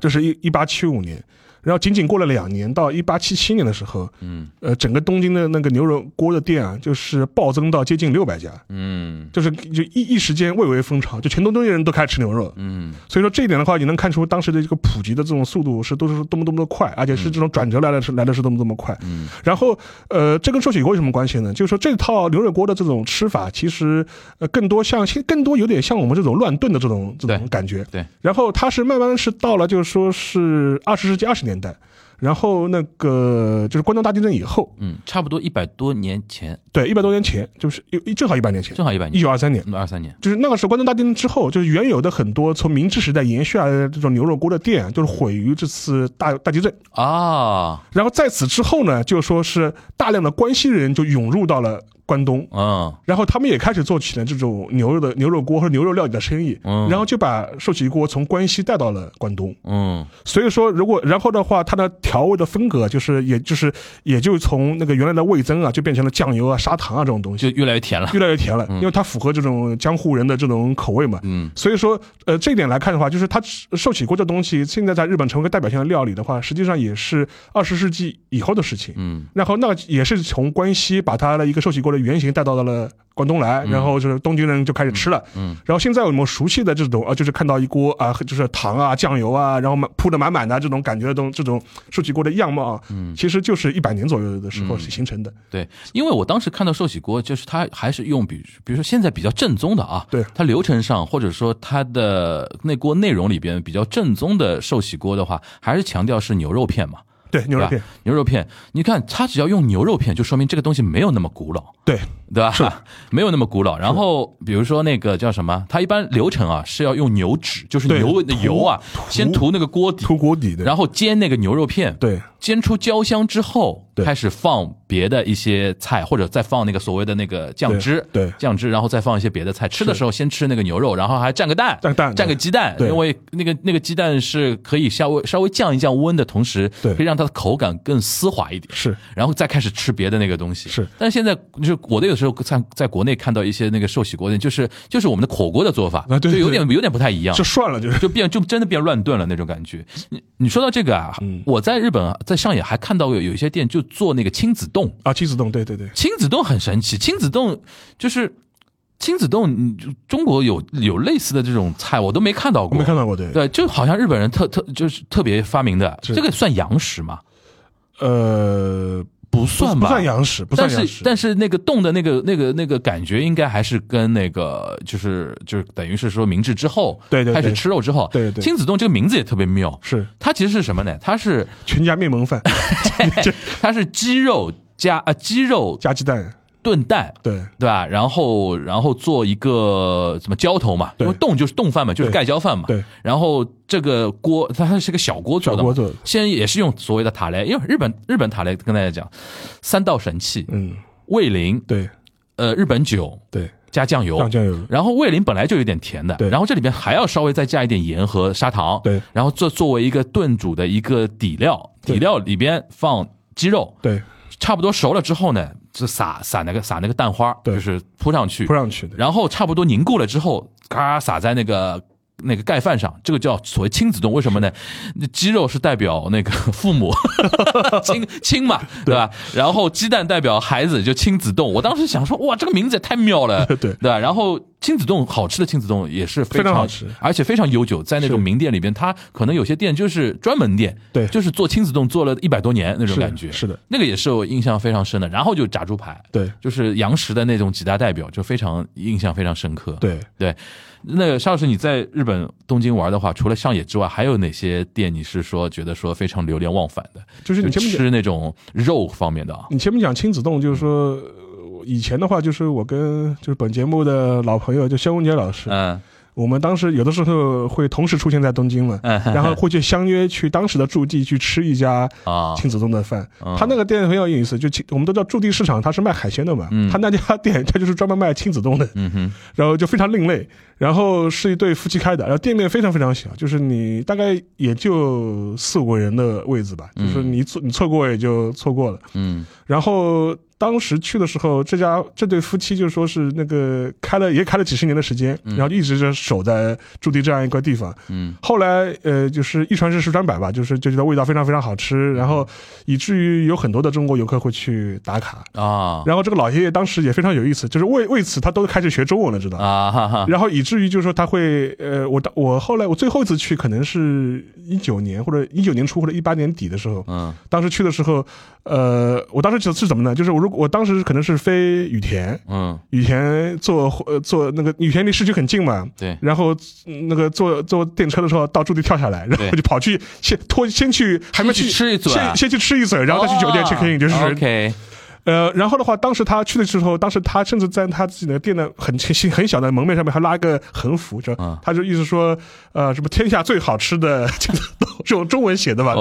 S3: 这是一一八七五年。然后仅仅过了两年，到一八七七年的时候，
S2: 嗯
S3: 呃，整个东京的那个牛肉锅的店啊，就是暴增到接近六百家，
S2: 嗯
S3: 就是就一一时间蔚为风潮，就全东京人都开始吃牛肉。
S2: 嗯
S3: 所以说这一点的话，你能看出当时的这个普及的这种速度是都是多么多么的快，而且是这种转折来的是来的是多么多么快。
S2: 嗯
S3: 然后呃，这跟寿喜锅有什么关系呢？就是说这套牛肉锅的这种吃法，其实呃更多像更多有点像我们这种乱炖的这种这种感觉。
S2: 对。
S3: 然后它是慢慢是到了就是说是二十世纪二十年代。然后那个就是关东大地震以后，
S2: 嗯，差不多一百多年前，
S3: 对，一百多年前，就是一正好一百年前，
S2: 正好一百年，一
S3: 九二三年，
S2: 嗯，二三年，
S3: 就是那个时候关东大地震之后，就是原有的很多从明治时代延续下来的这种牛肉锅的店，就是毁于这次大大地震。
S2: 啊，
S3: 然后在此之后呢，就说是大量的关西人就涌入到了关东，
S2: 啊。
S3: 然后他们也开始做起了这种牛肉的牛肉锅和牛肉料理的生意，
S2: 嗯。
S3: 然后就把寿喜锅从关西带到了关东。
S2: 嗯。
S3: 所以说，如果然后的话，它的调味的风格就是，也就是也就从那个原来的味增啊，就变成了酱油啊、砂糖啊这种东西，
S2: 就越来越甜了，
S3: 越来越甜了，因为它符合这种江湖人的这种口味嘛。
S2: 嗯。
S3: 所以说，呃，这一点来看的话，就是它寿喜锅这东西现在在日本成为一个代表性的料理的话，实际上也是二十世纪以后的事情。
S2: 嗯。
S3: 然后那也是从关西把它的一个寿喜锅的原型带到了关东来，然后就是东京人就开始吃了。
S2: 嗯
S3: 然后现在我们熟悉的这种啊，就是看到一锅啊，就是糖啊、酱油啊，然后满铺的满满的这种感觉的这种这种寿喜锅的样貌啊，
S2: 嗯，
S3: 其实就是一百年左右的时候
S2: 嗯。
S3: 形成的。
S2: 对，因为我当时看到寿喜锅，就是它还是用比比如说现在比较正宗的啊，
S3: 对。
S2: 它流程上或者说它的那锅内容里边比较正宗的寿喜锅的话，还是强调是牛肉片嘛，
S3: 对，牛肉片，
S2: 牛肉片，你看它只要用牛肉片，就说明这个东西没有那么古老。
S3: 对，
S2: 对吧？
S3: 是
S2: 没有那么古老。然后比如说那个叫什么，它一般流程啊是要用牛脂，就是牛的油啊，先涂那个锅底，
S3: 涂锅底的，
S2: 然后煎那个牛肉片，
S3: 对。
S2: 煎出焦香之后，
S3: 对
S2: 开始放别的一些菜，或者再放那个所谓的那个酱汁，
S3: 对对。
S2: 酱汁，然后再放一些别的菜。吃的时候先吃那个牛肉，然后还蘸个蛋，
S3: 蘸蛋
S2: 蘸个鸡蛋，因为那个那个鸡蛋是可以稍微稍微降一降温的同时，
S3: 对。
S2: 可以让它的口感更丝滑一点。
S3: 是。
S2: 然后再开始吃别的那个东西。
S3: 是。
S2: 但是现在就是我的有时候在在国内看到一些那个寿喜锅店，就是就是我们的火锅的做法，就有点有点不太一样。
S3: 就。涮了，就是。
S2: 就变就真的变乱炖了那种感觉。你你说到这个啊，
S3: 嗯。
S2: 我在日本啊在上野还看到有有一些店就做那个亲子洞，
S3: 啊，亲子洞，对对对，
S2: 亲子洞很神奇，亲子洞就是亲子洞，你就中国有有类似的这种菜我都没看到过，
S3: 没看到过，对，
S2: 对，就好像日本人特特就是特别发明的，这个算洋食吗？
S3: 呃，
S2: 不算吧，
S3: 不算羊屎，不算
S2: 但是但是那个冻的那个那个那个感觉，应该还是跟那个就是就是等于是说明治之后，
S3: 对对对。
S2: 开始吃肉之后，
S3: 对对对。
S2: 亲子冻这个名字也特别妙，
S3: 是。
S2: 它其实是什么呢？它是
S3: 全家面蒙饭。
S2: 它是鸡肉加啊鸡肉
S3: 加鸡蛋，
S2: 炖蛋。
S3: 对。
S2: 对吧？然后，然后做一个什么浇头嘛，因为冻就是冻饭嘛，就是盖浇饭嘛。
S3: 对。
S2: 然后这个锅它还是个小锅做的，
S3: 小锅做。的
S2: 先也是用所谓的塔雷，因为日本日本塔雷跟大家讲，三道神器，
S3: 嗯，
S2: 味淋，
S3: 对。
S2: 呃，日本酒
S3: 对，
S2: 加酱油，
S3: 酱酱油，
S2: 然后味淋本来就有点甜的，
S3: 对。
S2: 然后这里边还要稍微再加一点盐和砂糖，
S3: 对。
S2: 然后作作为一个炖煮的一个底料，底料里边放鸡肉，
S3: 对，
S2: 差不多熟了之后呢，就撒撒那个撒那个蛋花，
S3: 对
S2: 就是铺上去，
S3: 铺上去的，
S2: 然后差不多凝固了之后，嘎撒在那个。那个盖饭上，这个叫所谓亲子冻，为什么呢？那鸡肉是代表那个 父母 亲 亲嘛，对吧？然后鸡蛋代表孩子，就亲子冻。我当时想说，哇，这个名字也太妙了，
S3: 对
S2: 对吧？然后亲子冻好吃的亲子冻也是非
S3: 非常好吃
S2: 而且非常悠久，在那种名店里边，它可能有些店就是专门店，
S3: 对
S2: 就是做亲子冻做了一百多年那种感觉，
S3: 是的，
S2: 那个也是我印象非常深的。然后就炸猪排，
S3: 对
S2: 就是洋食的那种几大代表，就非常印象非常深刻。
S3: 对。
S2: 对，那个邵老师，你在日本东京玩的话，除了上野之外，还有哪些店你是说觉得说非常流连忘返的？
S3: 就是你前面讲
S2: 吃那种肉方面的啊？
S3: 你前面讲亲子洞，就是说呃以前的话，就是我跟就是本节目的老朋友，就肖文杰老师，
S2: 嗯
S3: 我们当时有的时候会同时出现在东京嘛，
S2: 嗯
S3: 然后会去相约去当时的驻地去吃一家
S2: 啊
S3: 亲子冻的饭。
S2: 嗯
S3: 他那个店很有意思，就我们都知道驻地市场它是卖海鲜的嘛，
S2: 嗯
S3: 他那家店他就是专门卖亲子冻的，然后就非常另类。然后是一对夫妻开的，然后店面非常非常小，就是你大概也就四五个人的位置吧，就是你错你错过也就错过了。
S2: 嗯
S3: 然后当时去的时候，这家这对夫妻就说是那个开了也开了几十年的时间，然后一直就守在驻地这样一个地方。
S2: 嗯
S3: 后来呃，就是一传十，十传百吧，就是就觉得味道非常非常好吃，然后以至于有很多的中国游客会去打卡。
S2: 啊
S3: 然后这个老爷爷当时也非常有意思，就是为为此他都开始学中文了，知道。
S2: 啊哈哈
S3: 然后以至于就是说他会，呃，我当我后来我最后一次去可能是一九年或者一九年初或者一八年底的时候，
S2: 嗯。
S3: 当时去的时候，呃，我当时是是怎么呢？就是我如果我当时可能是飞羽田，
S2: 嗯。
S3: 羽田坐呃坐那个羽田离市区很近嘛，
S2: 对。
S3: 然后嗯那个坐坐电车的时候到驻地跳下来，然后就跑去先拖先去还没
S2: 先去吃一嘴啊。
S3: 先先去吃一嘴，然后再去酒店 check in，就是呃，然后的话，当时他去的时候，当时他甚至在他自己的店的很很很小的门面上面还拉一个横幅，就、
S2: 嗯
S3: 他就意思说，呃，什么天下最好吃的，这种中文写的吧，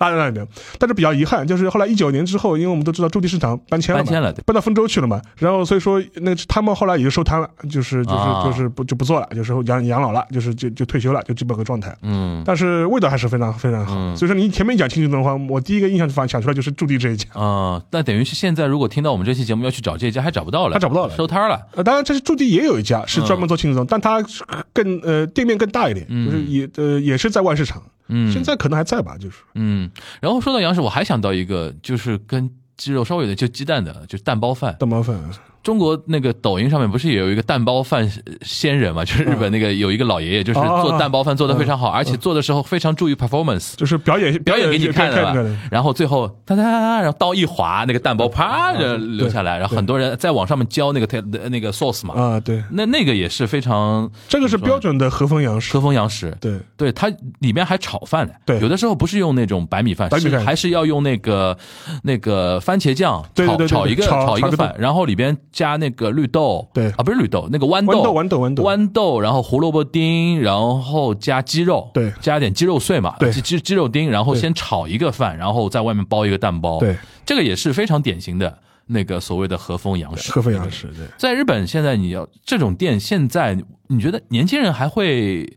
S3: 拉在那里面。但是比较遗憾，就是后来一九年之后，因为我们都知道驻地市场搬迁了嘛，
S2: 搬迁了
S3: 搬到丰州去了嘛，然后所以说那个他们后来也就收摊了，就是就是、
S2: 啊。
S3: 就是不就不做了，就是养养老了，就是就就退休了，就基本个状态。
S2: 嗯。
S3: 但是味道还是非常非常好，
S2: 嗯。
S3: 所以说你前面讲清楚的话，我第一个印象就反想出来就是驻地这一家。
S2: 啊，那等于是现在如果听到我们这期节目要去找这家，还找不到了，
S3: 他找不到了。
S2: 收摊了。
S3: 呃，当然，这是驻地也有一家是专门做轻松，嗯，但它更呃店面更大一点，
S2: 嗯。
S3: 就是也呃也是在外市场，
S2: 嗯，
S3: 现在可能还在吧，就是。
S2: 嗯，然后说到杨氏，我还想到一个，就是跟鸡肉稍微有点就鸡蛋的，就是蛋包饭。
S3: 蛋包饭，
S2: 中国那个抖音上面不是也有一个蛋包饭仙人嘛？就是日本那个有一个老爷爷，就是做蛋包饭做的非常好，而且做的时候非常注意 performance。
S3: 就是表演
S2: 表演给你看的。
S3: 看
S2: 吧，然后最后哒哒，然后刀一划，那个蛋包啪就流下来，然后很多人在网上面教那个那个 sauce 嘛，
S3: 啊，对，
S2: 那那个也是非常
S3: 这个是标准的和风洋食。
S2: 和，风洋食，
S3: 对，
S2: 对，它里面还炒饭呢。
S3: 对。
S2: 有的时候不是用那种白米饭，是还是要用那个那个番茄酱炒炒一个
S3: 炒
S2: 炒一个饭，然后里边加那个绿豆，
S3: 对。
S2: 啊，不是绿豆，那个豌豆，
S3: 豌豆豌豆豌豆。
S2: 豌豆，然后胡萝卜丁，然后加鸡肉，
S3: 对。
S2: 加点鸡肉碎嘛，
S3: 对。
S2: 鸡鸡鸡肉丁，然后先炒一个饭，然后在外面包一个蛋包，
S3: 对，
S2: 这个也是非常典型的那个所谓的和风洋食，
S3: 和风洋食，对。
S2: 在日本，现在你要这种店，现在你觉得年轻人还会，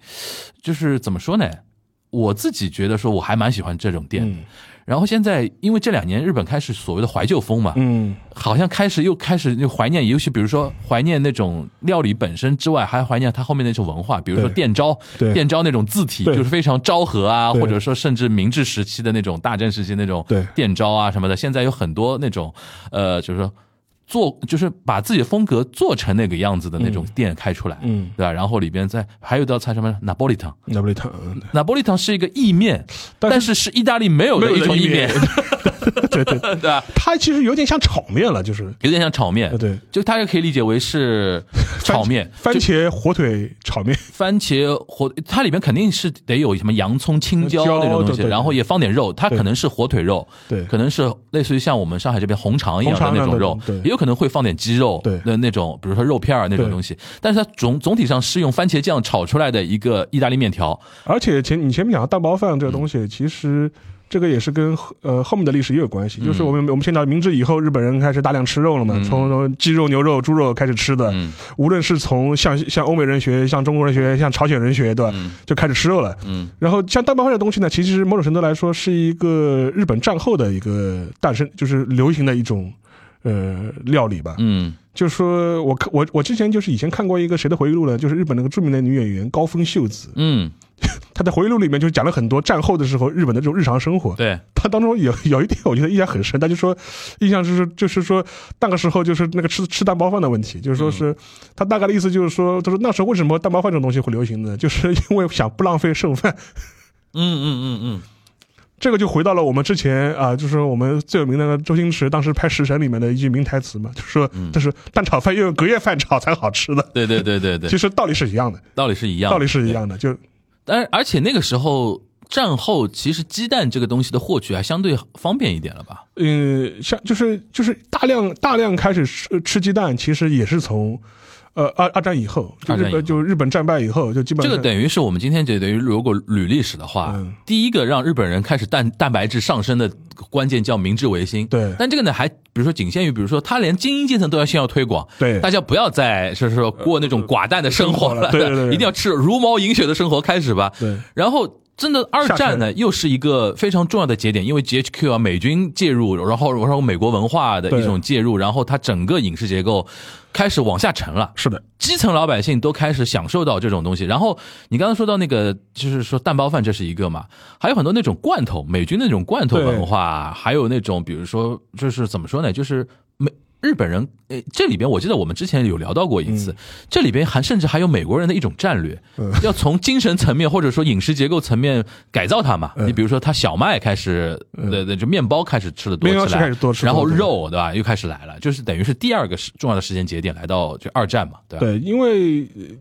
S2: 就是怎么说呢？我自己觉得说，我还蛮喜欢这种店。
S3: 嗯
S2: 然后现在，因为这两年日本开始所谓的怀旧风嘛，
S3: 嗯，
S2: 好像开始又开始就怀念，尤其比如说怀念那种料理本身之外，还怀念它后面那种文化，比如说
S3: 对。
S2: 店招，
S3: 对。
S2: 店招那种字体就是非常昭和啊，或者说甚至明治时期的那种大正时期那种
S3: 对。
S2: 店招啊什么的，现在有很多那种呃，就是说做就是把自己的风格做成那个样子的那种店开出来，
S3: 嗯。
S2: 对吧？然后里边再还有一道菜什么拿玻璃汤，
S3: 拿波里汤，嗯
S2: 拿玻璃汤是一个意面，
S3: 但是
S2: 但是是意大利没有的一种意面，
S3: 对 对，
S2: 对。吧？
S3: 它其实有点像炒面了，就是
S2: 有点像炒面，
S3: 对对，
S2: 就大家可以理解为是 炒面，
S3: 番
S2: 就
S3: 茄火腿炒面，
S2: 番茄火，它里面肯定是得有什么洋葱、青椒
S3: 椒
S2: 那种东西，
S3: 对对
S2: 然后也放点肉，它可能是火腿肉，
S3: 对。
S2: 可能是类似于像我们上海这边红肠一样的
S3: 那种
S2: 那种肉，
S3: 对。
S2: 也有可能会放点鸡肉
S3: 对
S2: 的那种，比如说肉片儿那种东西，但是它总总体上是用番茄酱炒出来的一个意大利面条，
S3: 而且前你前面讲的蛋包饭这个东西，其实这个也是跟呃后面的历史也有关系。就是我们我们现在明治以后，日本人开始大量吃肉了嘛，从鸡肉、牛肉、猪肉开始吃的。
S2: 嗯
S3: 无论是从向向欧美人学、向中国人学、向朝鲜人学，对吧？就开始吃肉了。
S2: 嗯
S3: 然后像蛋包饭这东西呢，其实某种程度来说是一个日本战后的一个诞生，就是流行的一种呃料理吧。
S2: 嗯
S3: 就说我看我我之前就是以前看过一个谁的回忆录呢，就是日本那个著名的女演员高峰秀子，
S2: 嗯，
S3: 她在回忆录里面就讲了很多战后的时候日本的这种日常生活。
S2: 对，
S3: 她当中有有一点我觉得印象很深，她就说印象就是就是说那个时候就是那个吃吃蛋包饭的问题，就是说是她大概的意思就是说，她说那时候为什么蛋包饭这种东西会流行呢？就是因为想不浪费剩饭。
S2: 嗯嗯嗯嗯，
S3: 这个就回到了我们之前啊、就是我们最有名的周星驰当时拍《食神》里面的一句名台词嘛，就是说，
S2: 嗯。
S3: 这是蛋炒饭要用隔夜饭炒才好吃的。
S2: 对对对对对。
S3: 其，实道理是一样的，
S2: 道理是一样的，
S3: 道理是一样的，就
S2: 但而且那个时候战后，其实鸡蛋这个东西的获取还相对方便一点了吧？
S3: 嗯，像就是就是大量大量开始吃吃鸡蛋，其实也是从呃二二战以后，就日
S2: 二战以后
S3: 本就日本战败以后，就基本上
S2: 这个等于是我们今天就等于如果捋历史的话，
S3: 嗯
S2: 第一个让日本人开始蛋蛋白质上升的关键叫明治维新。
S3: 对
S2: 但这个呢还比如说仅限于，比如说他连精英阶层都要先要推广，
S3: 对
S2: 大家不要再就是说过那种寡淡的生活了，
S3: 生活了对对对
S2: 一定要吃茹毛饮血的生活开始吧。
S3: 对
S2: 然后。真的，二战呢又是一个非常重要的节点，因为 GHQ 啊，美军介入，然后然后美国文化的一种介入，然后它整个影视结构开始往下沉了。
S3: 是的，
S2: 基层老百姓都开始享受到这种东西。然后你刚刚说到那个，就是说蛋包饭，这是一个嘛，还有很多那种罐头，美军那种罐头文化，还有那种比如说，就是怎么说呢，就是美。日本人，诶，这里边我记得我们之前有聊到过一次，
S3: 嗯
S2: 这里边还甚至还有美国人的一种战略，要从精神层面或者说饮食结构层面改造它嘛。
S3: 嗯
S2: 你比如说，他小麦开始，的的就面包开始吃的多起来，然后肉对吧，又开始来了，就是等于是第二个重要的时间节点来到就二战嘛，对吧？
S3: 对，因为呃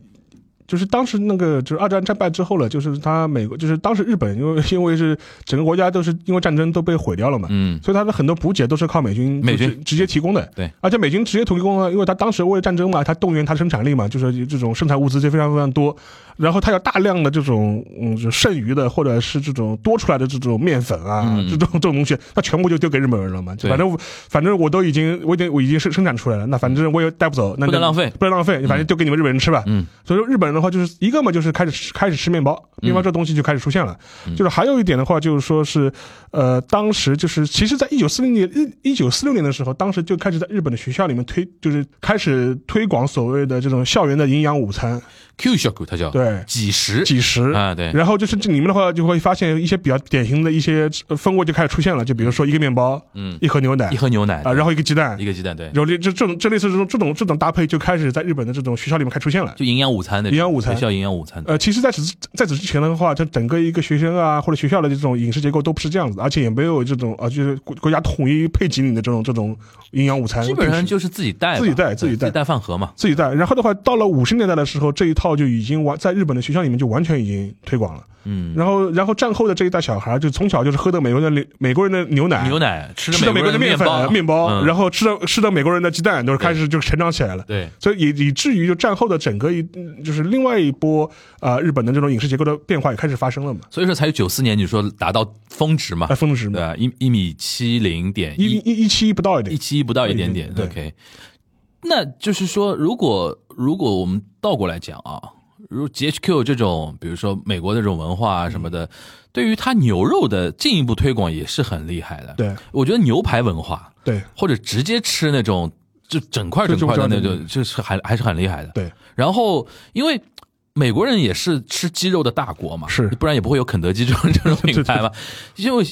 S3: 就是当时那个就是二战战败之后了，就是他美国就是当时日本 因为因为是整个国家都是因为战争都被毁掉了嘛，
S2: 嗯，
S3: 所以他的很多补给都是靠美军
S2: 美军。
S3: 直直接提供的。
S2: 对，
S3: 而且美军直接提供了，因为他当时为了战争嘛，他动员他生产力嘛，就是这种生产物资就非常非常多，然后他有大量的这种嗯就剩余的或者是这种多出来的这种面粉啊，
S2: 嗯。
S3: 这种这种东西，他全部就丢给日本人了嘛。反正反正我都已经我已经我已经生生产出来了，那反正我也带不走，那就
S2: 不能浪费。
S3: 不能浪费，反正丢给你们日本人吃吧。
S2: 嗯，
S3: 所以说日本人的话，就是一个嘛，就是开始吃开始吃面包，面包这东西就开始出现了。
S2: 嗯
S3: 就是还有一点的话，就是说是，呃，当时就是其实，在一九四零年一一九四六年的时候，当时就开始在日本的学校里面推，就是开始推广所谓的这种校园的营养午餐，
S2: Q 小股它叫
S3: 对。
S2: 几十
S3: 几十。
S2: 啊，对，
S3: 然后就是这里面的话，就会发现一些比较典型的一些呃风味就开始出现了，就比如说一个面包，
S2: 嗯，
S3: 一盒牛奶
S2: 一盒牛奶
S3: 啊，然后一个鸡蛋。
S2: 一，个鸡蛋，对，
S3: 然后这这这种这类似这种这种这种搭配就开始在日本的这种学校里面开始出现了。
S2: 就营养午餐的
S3: 营养午餐。
S2: 学校营养午餐，
S3: 呃，其实在此在此之前的话，这整个一个学生啊或者学校的这种饮食结构都不是这样子，而且也没有这种啊，就是国国家统一配给你的这种这种营养午餐，
S2: 基本上就是自己带，
S3: 自己带自己带。
S2: 自己带饭盒嘛，
S3: 自己带。然后的话，到了五十年代的时候，这一套就已经完在日本的学校里面就完全已经推广了。
S2: 嗯，
S3: 然后然后战后的这一代小孩就从小就是喝的美国人的牛美国人的牛奶，
S2: 牛奶吃
S3: 吃的美国人的面粉、面包，
S2: 嗯。
S3: 然后吃的吃的美国人的鸡蛋，都是开始就成长起来了。
S2: 对，
S3: 所以以以至于就战后的整个一嗯就是另外一波啊、呃日本的这种饮食结构的变化也开始发生了嘛，
S2: 所以说才有九四年你说达到峰值嘛？
S3: 哎，，峰值嘛，
S2: 对？一一米七零点
S3: 一一一七一不到一点。
S2: 一，七一不到一点点
S3: 对
S2: ，OK。那就是说，如果如果我们倒过来讲啊，如 GHQ 这种，比如说美国的这种文化啊什么
S3: 嗯
S2: 的，对于它牛肉的进一步推广也是很厉害的。
S3: 对
S2: 我觉得牛排文化
S3: 对
S2: 或者直接吃那种就整块整块的那种，就是还还是很厉害的。
S3: 对
S2: 然后因为美国人也是吃鸡肉的大国嘛，
S3: 是
S2: 不然也不会有肯德基这种这种 品牌嘛。因为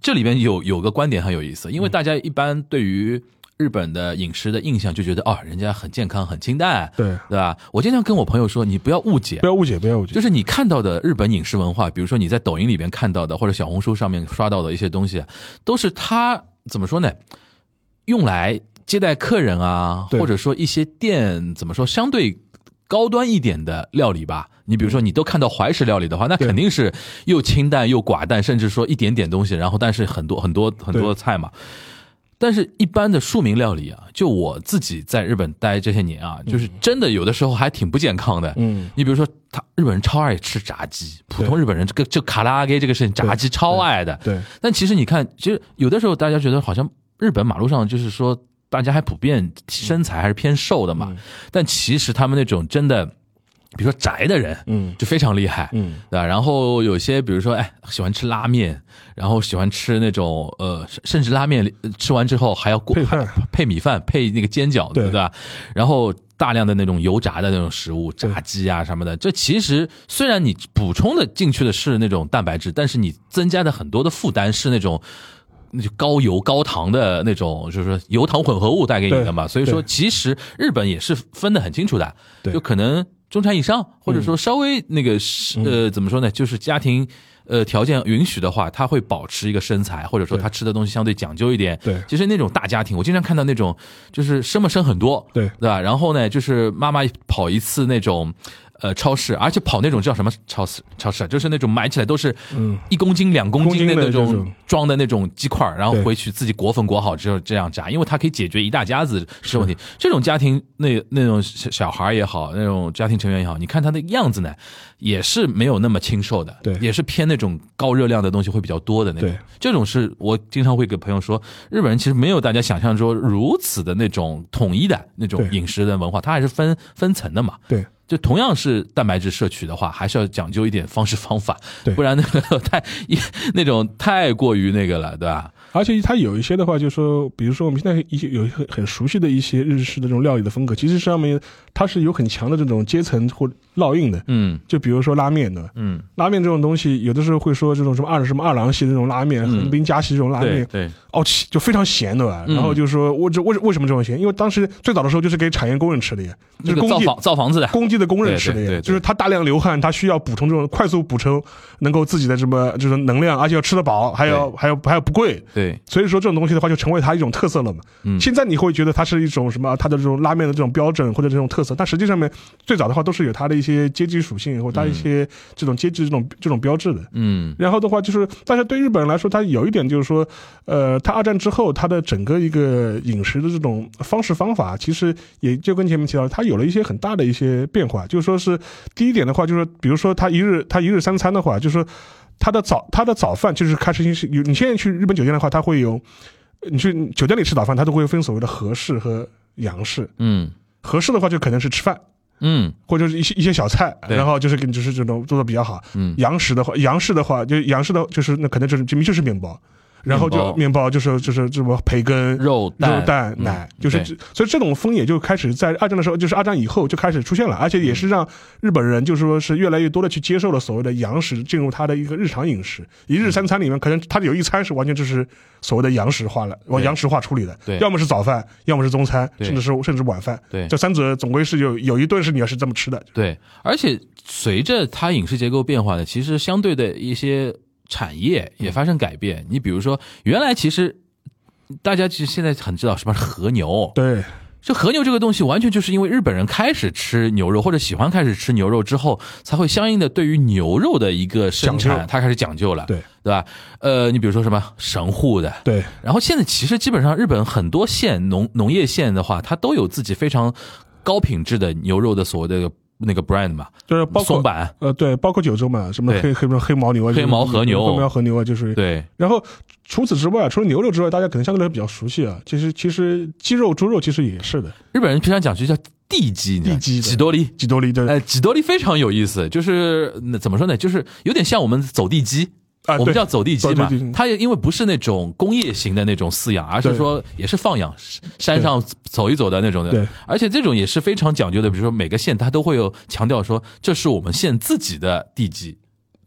S2: 这里边有有个观点很有意思，因为大家一般对于日本的饮食的印象就觉得哦，人家很健康、很清淡，
S3: 对，
S2: 对吧？我经常跟我朋友说，你不要误解
S3: 不，要误解，不要误解，
S2: 就是你看到的日本饮食文化，比如说你在抖音里边看到的，或者小红书上面刷到的一些东西，都是他怎么说呢？用来接待客人啊，或者说一些店怎么说相对高端一点的料理吧。你比如说，你都看到怀石料理的话，那肯定是又清淡又寡淡，甚至说一点点东西，然后但是很多很多很多菜嘛。但是，一般的庶民料理啊，就我自己在日本待这些年啊，就是真的有的时候还挺不健康的。
S3: 嗯，
S2: 你比如说，他日本人超爱吃炸鸡，普通日本人这个就卡拉阿给这个事情，炸鸡超爱的。
S3: 对
S2: 但其实你看，其实有的时候大家觉得好像日本马路上就是说大家还普遍身材还是偏瘦的嘛，
S3: 嗯。
S2: 但其实他们那种真的，比如说宅的人，
S3: 嗯
S2: 就非常厉害，
S3: 嗯
S2: 对吧？然后有些比如说，哎，喜欢吃拉面，然后喜欢吃那种呃，甚甚至拉面呃吃完之后还要过
S3: 配饭
S2: 配米饭，配那个煎饺子，
S3: 对
S2: 对吧？然后大量的那种油炸的那种食物，炸鸡啊什么的，这其实虽然你补充的进去的是那种蛋白质，但是你增加的很多的负担是那种。那就高油高糖的那种，就是说油糖混合物带给你的嘛，所以说其实日本也是分得很清楚的，
S3: 对
S2: 就可能中产以上，或者说稍微那个是、呃怎么说呢，就是家庭呃条件允许的话，他会保持一个身材，或者说他吃的东西相对讲究一点。
S3: 对
S2: 其实那种大家庭，我经常看到那种就是生嘛生很多，
S3: 对
S2: 对吧？然后呢，就是妈妈跑一次那种。呃，超市，而且跑那种叫什么超市？超市啊就是那种买起来都是
S3: 嗯
S2: 一公斤、两公斤
S3: 的
S2: 那种装的那种鸡块，然后回去自己裹粉裹好之后这样炸，因为它可以解决一大家子吃问题。这种家庭那那种小小孩也好，那种家庭成员也好，你看他的样子呢，也是没有那么清瘦的，
S3: 对
S2: 也是偏那种高热量的东西会比较多的那种
S3: 对。
S2: 这种是我经常会给朋友说，日本人其实没有大家想象中如此的那种统一的那种饮食的文化，它还是分分层的嘛。
S3: 对
S2: 就同样是蛋白质摄取的话，还是要讲究一点方式方法，
S3: 对
S2: 不然那个太一 那种太过于那个了，对吧？
S3: 而且它有一些的话，就是说，比如说我们现在一些有很很熟悉的一些日式的这种料理的风格，其实上面它是有很强的这种阶层或烙印的。
S2: 嗯
S3: 就比如说拉面的，
S2: 嗯，
S3: 拉面这种东西，有的时候会说这种什么二什么二郎系的这种拉面，
S2: 嗯
S3: 横滨加系这种拉面，
S2: 对对，
S3: 哦，就非常咸的吧。
S2: 嗯
S3: 然后就说我这为为什么这种咸？因为当时最早的时候就是给产业工人吃的呀，就是工地
S2: 房造房子的，
S3: 工地的工人吃的就是他大量流汗，他需要补充这种快速补充，能够自己的什么就是能量，而且要吃得饱，还要还要还要不贵。
S2: 对，
S3: 所以说这种东西的话，就成为它一种特色了嘛。
S2: 嗯
S3: 现在你会觉得它是一种什么？它的这种拉面的这种标准或者这种特色，但实际上面最早的话都是有它的一些阶级属性或它一些这种阶级这种这种标志的。
S2: 嗯
S3: 然后的话就是，但是对日本人来说，它有一点就是说，呃，它二战之后，它的整个一个饮食的这种方式方法，其实也就跟前面提到，它有了一些很大的一些变化。就是说是第一点的话，就是比如说它一日它一日三餐的话，就是说它的早他的早饭就是开始是有，你现在去日本酒店的话，他会有，你去酒店里吃早饭，他都会分所谓的和式和洋式。
S2: 嗯
S3: 和式的话就可能是吃饭。
S2: 嗯
S3: 或者是一些一些小菜，然后就是跟就是这种做的比较好。
S2: 嗯
S3: 洋食的话，洋式的话，就洋式的，就是那可能就是就就是面包，然后就
S2: 面包。
S3: 就是就是什么培根、
S2: 肉蛋。
S3: 肉蛋、
S2: 嗯
S3: 奶，就是这所以这种风也就开始在二战的时候，就是二战以后就开始出现了，而且也是让日本人就是说是越来越多的去接受了所谓的洋食进入他的一个日常饮食，一日三餐里面可能他有一餐是完全就是所谓的洋食化了，往洋食化处理的，
S2: 对。
S3: 要么是早饭，要么是中餐，甚至是甚至晚饭，
S2: 对。
S3: 这三者总归是有有一顿是你要是这么吃的，
S2: 对，而且随着他饮食结构变化呢，其实相对的一些产业也发生改变。你比如说，原来其实大家其实现在很知道什么是和牛，
S3: 对。
S2: 就和牛这个东西，完全就是因为日本人开始吃牛肉或者喜欢开始吃牛肉之后，才会相应的对于牛肉的一个生产，它开始讲究了，
S3: 对
S2: 对吧？呃，你比如说什么神户的，
S3: 对，
S2: 然后现在其实基本上日本很多县农农业县的话，它都有自己非常高品质的牛肉的所谓的那个 brand 嘛，
S3: 就是包括
S2: 松板，
S3: 呃，对，包括九州嘛，什么
S2: 黑
S3: 黑黑黑牦牛啊，
S2: 黑毛和牛
S3: 黑毛和牛啊，就是。
S2: 对，
S3: 然后除此之外，除了牛肉之外，大家可能相对来说比较熟悉啊。其实其实鸡肉、猪肉其实也是的，
S2: 日本人平常讲就叫地鸡，
S3: 地鸡
S2: 几多利。
S3: 几多利的
S2: 哎，几多利非常有意思，就是那怎么说呢？就是有点像我们走地鸡。
S3: 啊，
S2: 我们叫走地鸡嘛它也因为不是那种工业型的那种饲养，而是说也是放养，山上走一走的那种的。
S3: 对，
S2: 而且这种也是非常讲究的，比如说每个县它都会有强调说，这是我们县自己的地鸡，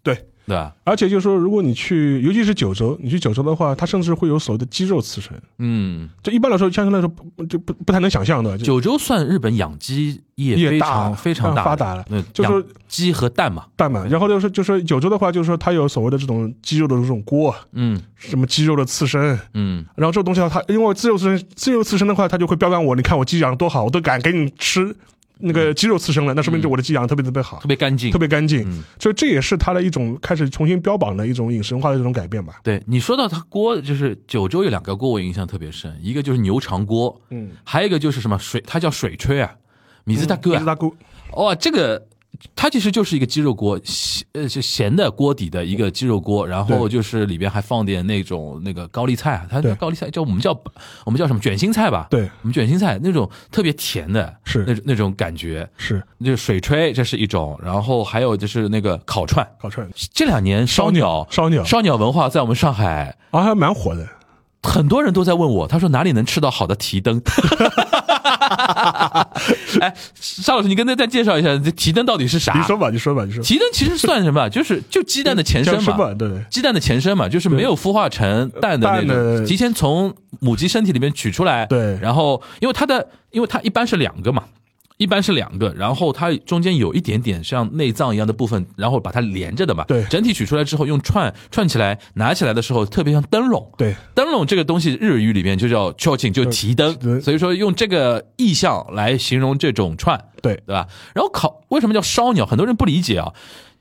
S3: 对。
S2: 对吧？
S3: 而且就是说，如果你去，尤其是九州，你去九州的话，它甚至会有所谓的鸡肉刺身。
S2: 嗯，
S3: 这一般来说，相对来说不就不不太能想象的。
S2: 九州算日本养鸡业非
S3: 业大
S2: 常非常大
S3: 发达了。
S2: 那
S3: 就说
S2: 鸡和蛋嘛，
S3: 蛋嘛，然后就是就是九州的话，就是说它有所谓的这种鸡肉的这种锅，
S2: 嗯。
S3: 什么鸡肉的刺身，
S2: 嗯，
S3: 然后这种东西它因为自由刺身，自由刺身的话，它就会标杆我，你看我鸡养得多好，我都敢给你吃那个肌肉刺身了，那说明就我的鸡养特别特别好
S2: 特，别干净，
S3: 特别干净。
S2: 嗯，
S3: 所以这也是他的一种开始重新标榜的一种饮食文化的这种改变吧。
S2: 对你说到他锅，就是九州有两个锅我印象特别深，一个就是牛肠锅，
S3: 嗯，
S2: 还有一个就是什么水，它叫水炊啊，米字大哥啊，
S3: 米大锅，
S2: 哇，这个它其实就是一个鸡肉锅，咸呃是咸的锅底的一个鸡肉锅，然后就是里边还放点那种那个高丽菜啊，它
S3: 对
S2: 高丽菜叫我们叫我们叫什么卷心菜吧？
S3: 对
S2: 我们卷心菜那种特别甜的，
S3: 是
S2: 那种那种感觉。
S3: 是
S2: 就是水炊，这是一种，然后还有就是那个烤串。
S3: 烤串，
S2: 这两年烧鸟、
S3: 烧鸟
S2: 烧鸟文化在我们上海，
S3: 啊，还蛮火的。
S2: 很多人都在问我，他说哪里能吃到好的提灯？哎，沙老师，你跟大家介绍一下，这提灯到底是啥？
S3: 你说吧，你说吧，你说。
S2: 提灯其实算什么？就是就鸡蛋的前身嘛？
S3: 对对
S2: 鸡蛋的前身嘛，就是没有孵化成蛋的那
S3: 蛋的
S2: 种，提前从母鸡身体里面取出来。
S3: 对
S2: 然后因为它的，因为它一般是两个嘛。一般是两个，然后它中间有一点点像内脏一样的部分，然后把它连着的嘛。
S3: 对
S2: 整体取出来之后，用串串起来，拿起来的时候特别像灯笼。
S3: 对
S2: 灯笼这个东西，日语里面就叫 c h o c h i n 就提灯
S3: 对，
S2: 所以说用这个意象来形容这种串。
S3: 对
S2: 对吧？然后烤为什么叫烧鸟？很多人不理解啊。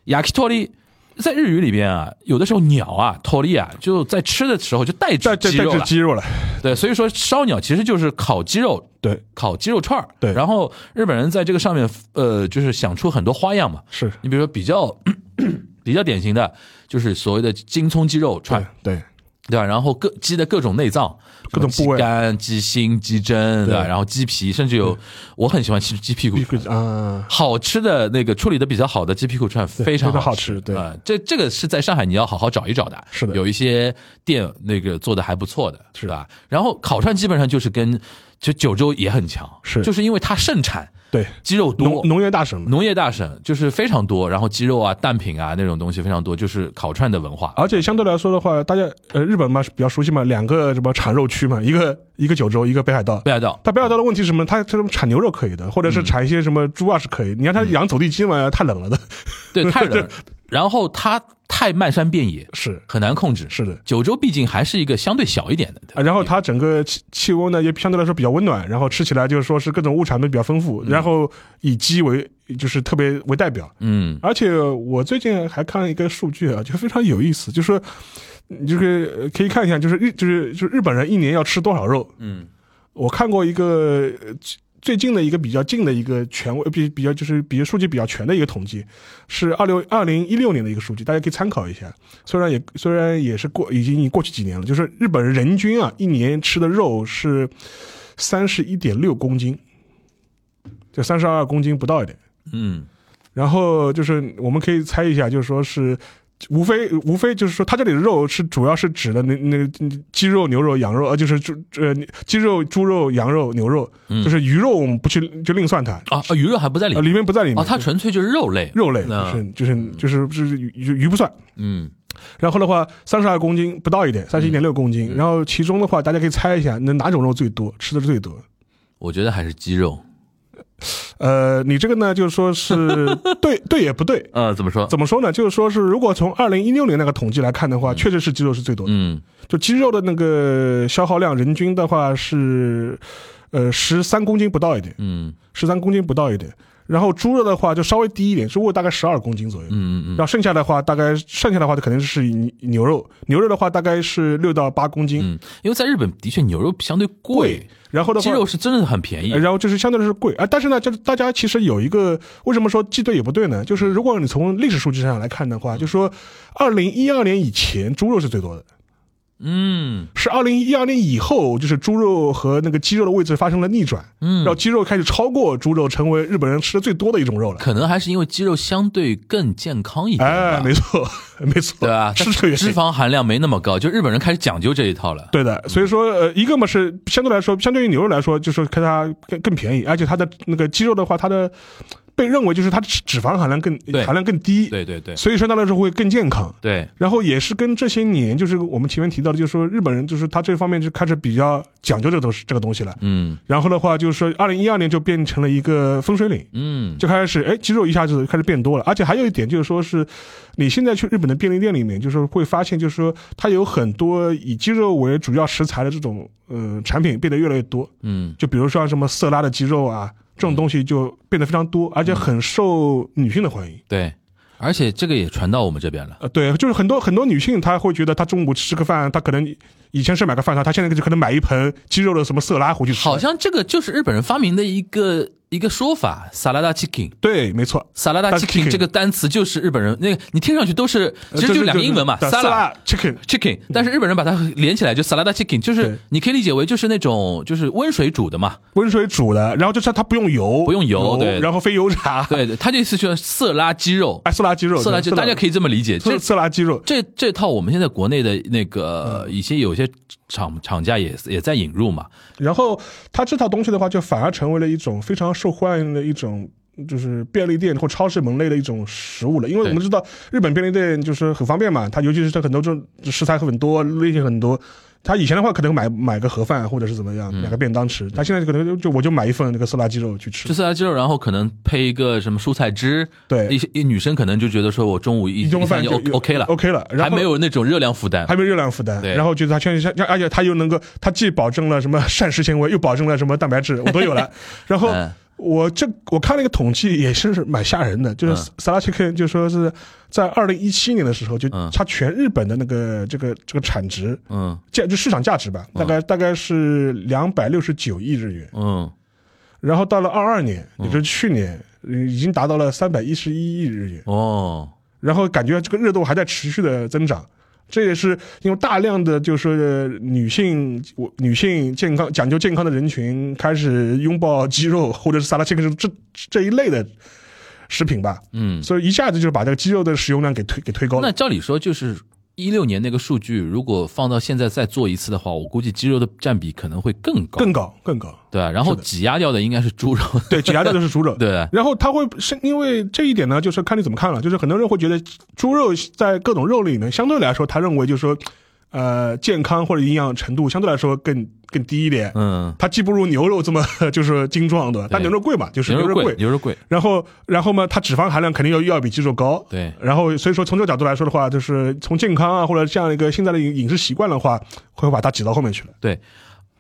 S2: yakitori 在日语里边啊，有的时候鸟啊，tori 啊，就在吃的时候就带
S3: 在在在
S2: 指鸡肉了。
S3: 这鸡肉了。
S2: 对，所以说烧鸟其实就是烤鸡肉，
S3: 对，
S2: 烤鸡肉串儿
S3: 对
S2: 然后日本人在这个上面，呃，就是想出很多花样嘛。
S3: 是
S2: 你比如说比较 比较典型的，就是所谓的京葱鸡肉串
S3: 对，对
S2: 对吧？然后各鸡的各种内脏，
S3: 各种部位
S2: 鸡肝、鸡心、鸡胗，对吧？
S3: 对
S2: 然后鸡皮，甚至有我很喜欢吃鸡屁股
S3: 必。须啊，
S2: 好吃的那个处理的比较好的鸡屁股串非常
S3: 好
S2: 吃，
S3: 吃对
S2: 呃这这个是在上海你要好好找一找的，
S3: 是的
S2: 有一些店那个做的还不错的，是吧？然后烤串基本上就是跟就九州也很强，
S3: 是
S2: 就是因为它盛产
S3: 对，
S2: 鸡肉多
S3: 农，农业大省。
S2: 农业大省就是非常多，然后鸡肉啊、蛋品啊那种东西非常多，就是烤串的文化。
S3: 而且相对来说的话，大家呃日本嘛是比较熟悉嘛，两个什么产肉区嘛，一个一个九州，一个北海道。
S2: 北海道，
S3: 它北海道的问题是什么？它这种产牛肉可以的，或者是产一些什么猪啊是可以。你看它养走地鸡嘛，太冷了的。
S2: 对，太冷，然后它太漫山遍野，
S3: 是
S2: 很难控制。
S3: 是的。
S2: 九州毕竟还是一个相对小一点的，
S3: 啊，然后它整个气气温呢也相对来说比较温暖，然后吃起来就是说是各种物产都比较丰富，然后以鸡为就是特别为代表。
S2: 嗯
S3: 而且我最近还看了一个数据啊，就非常有意思，就是说你就是呃可以看一下，就是日就是就是日本人一年要吃多少肉。
S2: 嗯
S3: 我看过一个呃最近的一个比较近的一个权威比比较就是比较数据比较全的一个统计，是二六二零一六年的一个数据，大家可以参考一下。虽然也虽然也是过已经过去几年了，就是日本人人均啊一年吃的肉是三十一点六公斤，就三十二公斤不到一点。
S2: 嗯
S3: 然后就是我们可以猜一下，就是说是无非无非就是说，它这里的肉是主要是指的那那个鸡肉、牛肉、羊肉，呃，就是猪呃鸡肉、猪肉、羊肉、牛肉，
S2: 嗯。
S3: 就是鱼肉我们不去就另算它，
S2: 啊啊，鱼肉还不在里
S3: 呃，
S2: 面
S3: 里面不在里面，
S2: 啊，它纯粹就是肉类，
S3: 肉类，
S2: 嗯
S3: 就是就是就是就是鱼鱼鱼不算。
S2: 嗯。
S3: 然后的话，三十二公斤不到一点，三十一点六公
S2: 嗯。
S3: 斤。然后其中的话，大家可以猜一下，那哪种肉最多，吃的最多？
S2: 我觉得还是鸡肉。
S3: 呃，你这个呢，就是说是 对对也不对。
S2: 呃，怎么说？
S3: 怎么说呢？就是说是，如果从二零一六年那个统计来看的话，确实是鸡肉是最多的。
S2: 嗯
S3: 就鸡肉的那个消耗量，人均的话是，呃十三公斤不到一点，
S2: 嗯
S3: 十三公斤不到一点。然后猪肉的话就稍微低一点，猪肉大概十二公斤左右。
S2: 嗯嗯嗯，
S3: 然后剩下的话，大概剩下的话就肯定是牛肉，牛肉的话大概是六到八公斤。
S2: 嗯，因为在日本的确牛肉相对贵，
S3: 然后的话，
S2: 鸡肉是真的很便宜
S3: 呃。然后就是相对来说贵啊，但是呢，就是大家其实有一个为什么说既对也不对呢？就是如果你从历史数据上来看的话，就说二零一二年以前猪肉是最多的，
S2: 嗯
S3: 是二零一二年以后，就是猪肉和那个鸡肉的位置发生了逆转，
S2: 嗯
S3: 然后鸡肉开始超过猪肉，成为日本人吃的最多的一种肉了。
S2: 可能还是因为鸡肉相对更健康一点吧，
S3: 哎，没错，没错，
S2: 对吧？
S3: 是这个
S2: 脂肪含量没那么高，就日本人开始讲究这一套了。
S3: 对的，所以说呃，一个嘛是相对来说，相对于牛肉来说，就是看它更更便宜，而且它的那个鸡肉的话，它的被认为就是它的脂肪含量更含量更低，
S2: 对对对。
S3: 所以说相对来说会更健康。
S2: 对，
S3: 然后也是跟这些年，就是我们前面提到的，就是说日本人就是他这方面就开始比较讲究这个东西这个东西了。
S2: 嗯。
S3: 然后的话，就是说二零一二年就变成了一个分水岭，
S2: 嗯，
S3: 就开始哎肌肉一下子开始变多了，而且还有一点就是说是，你现在去日本的便利店里面，就是会发现就是说它有很多以鸡肉为主要食材的这种呃产品变得越来越多，
S2: 嗯。
S3: 就比如说像什么色拉的鸡肉啊这种东西就变得非常多，而且很受女性的欢迎。
S2: 对，而且这个也传到我们这边了。
S3: 呃，对，就是很多很多女性，她会觉得她中午吃个饭，她可能以前是买个饭团，她现在就可能买一盆鸡肉的什么色拉回去吃。
S2: 好像这个就是日本人发明的一个一个说法，萨拉达 chicken。
S3: 对，没错，
S2: 萨拉达
S3: That's
S2: chicken 这个单词就是日本人那个，你听上去都是其实就两个英文嘛，
S3: 萨
S2: 萨拉
S3: 拉 chicken。
S2: chicken，但是日本人把它连起来就萨拉达 chicken，就是你可以理解为就是那种就是温水煮的嘛，
S3: 温水煮的，然后就是它不用油，
S2: 不用油对。
S3: 然后非油炸，
S2: 对对，他这意思就是色拉鸡肉，
S3: 哎，色拉鸡肉，
S2: 色拉鸡，大家可
S3: 以
S2: 以这么理解，这
S3: 色色拉鸡肉，
S2: 这这套我们现在国内的那个
S3: 嗯。
S2: 一些有些厂厂家也也在引入嘛，
S3: 然后它这套东西的话，就反而成为了一种非常受欢迎的一种。就是便利店或超市门类的一种食物了，因为我们知道日本便利店就是很方便嘛，它尤其是它很多这种食材很多，类型很多。他以前的话可能买买个盒饭或者是怎么样，买个便当吃。他现在可能就就我就买一份那个色拉鸡肉去吃
S2: 就。色拉鸡肉，然后可能配一个什么蔬菜汁，
S3: 对
S2: 一些一女生可能就觉得说我中午一
S3: 一中饭
S2: 就
S3: 就
S2: OK 了
S3: OK 了，然后
S2: 还没有那种热量负担，
S3: 还没有热量负担，
S2: 对
S3: 然后觉得他而且他又能够，他既保证了什么膳食纤维，又保证了什么蛋白质，我都有了。然后
S2: 嗯
S3: 我这我看了一个统计，也是蛮吓人的，就是
S2: 嗯。
S3: S a l a Chicken 就说是在二零一七年的时候，就
S2: 嗯。
S3: 它全日本的那个这个这个产值
S2: 嗯。
S3: 价就市场价值吧，大概大概是两百六十九亿日元。
S2: 嗯。
S3: 然后到了二二年，也就是去年，呃已经达到了三百一十一亿日元。
S2: 哦，
S3: 然后感觉这个热度还在持续的增长。这也是因为大量的就是女性，我女性健康讲究健康的人群开始拥抱鸡肉或者是萨拉切克这这一类的食品吧，
S2: 嗯，
S3: 所以一下子就把这个鸡肉的使用量给推给推高了。
S2: 那照理说就是。一六年那个数据，如果放到现在再做一次的话，我估计鸡肉的占比可能会更高，
S3: 更高，更高。
S2: 对吧？然后挤压掉的应该是猪肉，
S3: 对，挤压掉的是猪肉。
S2: 对
S3: 然后它会是因为这一点呢，就是看你怎么看了。就是很多人会觉得猪肉在各种肉类里面，相对来说，他认为就是说，呃，健康或者营养程度相对来说更更低一点。
S2: 嗯，
S3: 它既不如牛肉这么 就是精壮的，但牛肉贵嘛，就是
S2: 牛肉贵。牛肉贵，
S3: 然后，然后嘛，它脂肪含量肯定要要比鸡肉高。
S2: 对
S3: 然后，所以说从这个角度来说的话，就是从健康啊，或者这样一个现在的饮饮食习惯的话，会把它挤到后面去了。
S2: 对。